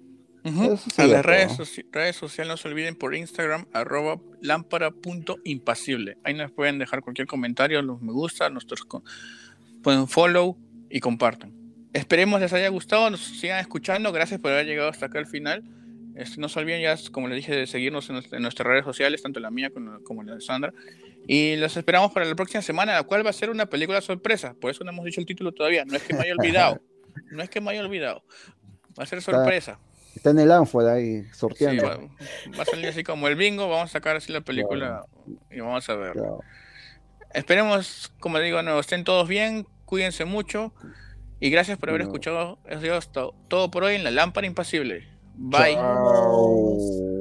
Uh -huh. A las redes, soci redes, sociales no se olviden por Instagram, arroba lámpara.impasible. Ahí nos pueden dejar cualquier comentario, los me gusta, nuestros pueden follow y compartan. Esperemos les haya gustado, nos sigan escuchando. Gracias por haber llegado hasta acá al final. Este, no se olviden ya, como les dije, de seguirnos en, en, nuestras redes sociales, tanto la mía como, como la de Sandra. Y los esperamos para la próxima semana, la cual va a ser una película sorpresa. Por eso no hemos dicho el título todavía. No es que me haya olvidado. no es que me haya olvidado. Va a ser sorpresa. Está, en el ánfora ahí, sorteando. Sí, va, va, a salir así como el bingo. Vamos a sacar así la película claro. y vamos a ver. Claro. Esperemos, como digo, no, estén todos bien. Cuídense mucho. Y gracias por haber no. escuchado. Ha sido todo por hoy en La Lámpara Impasible. Bye. Chao.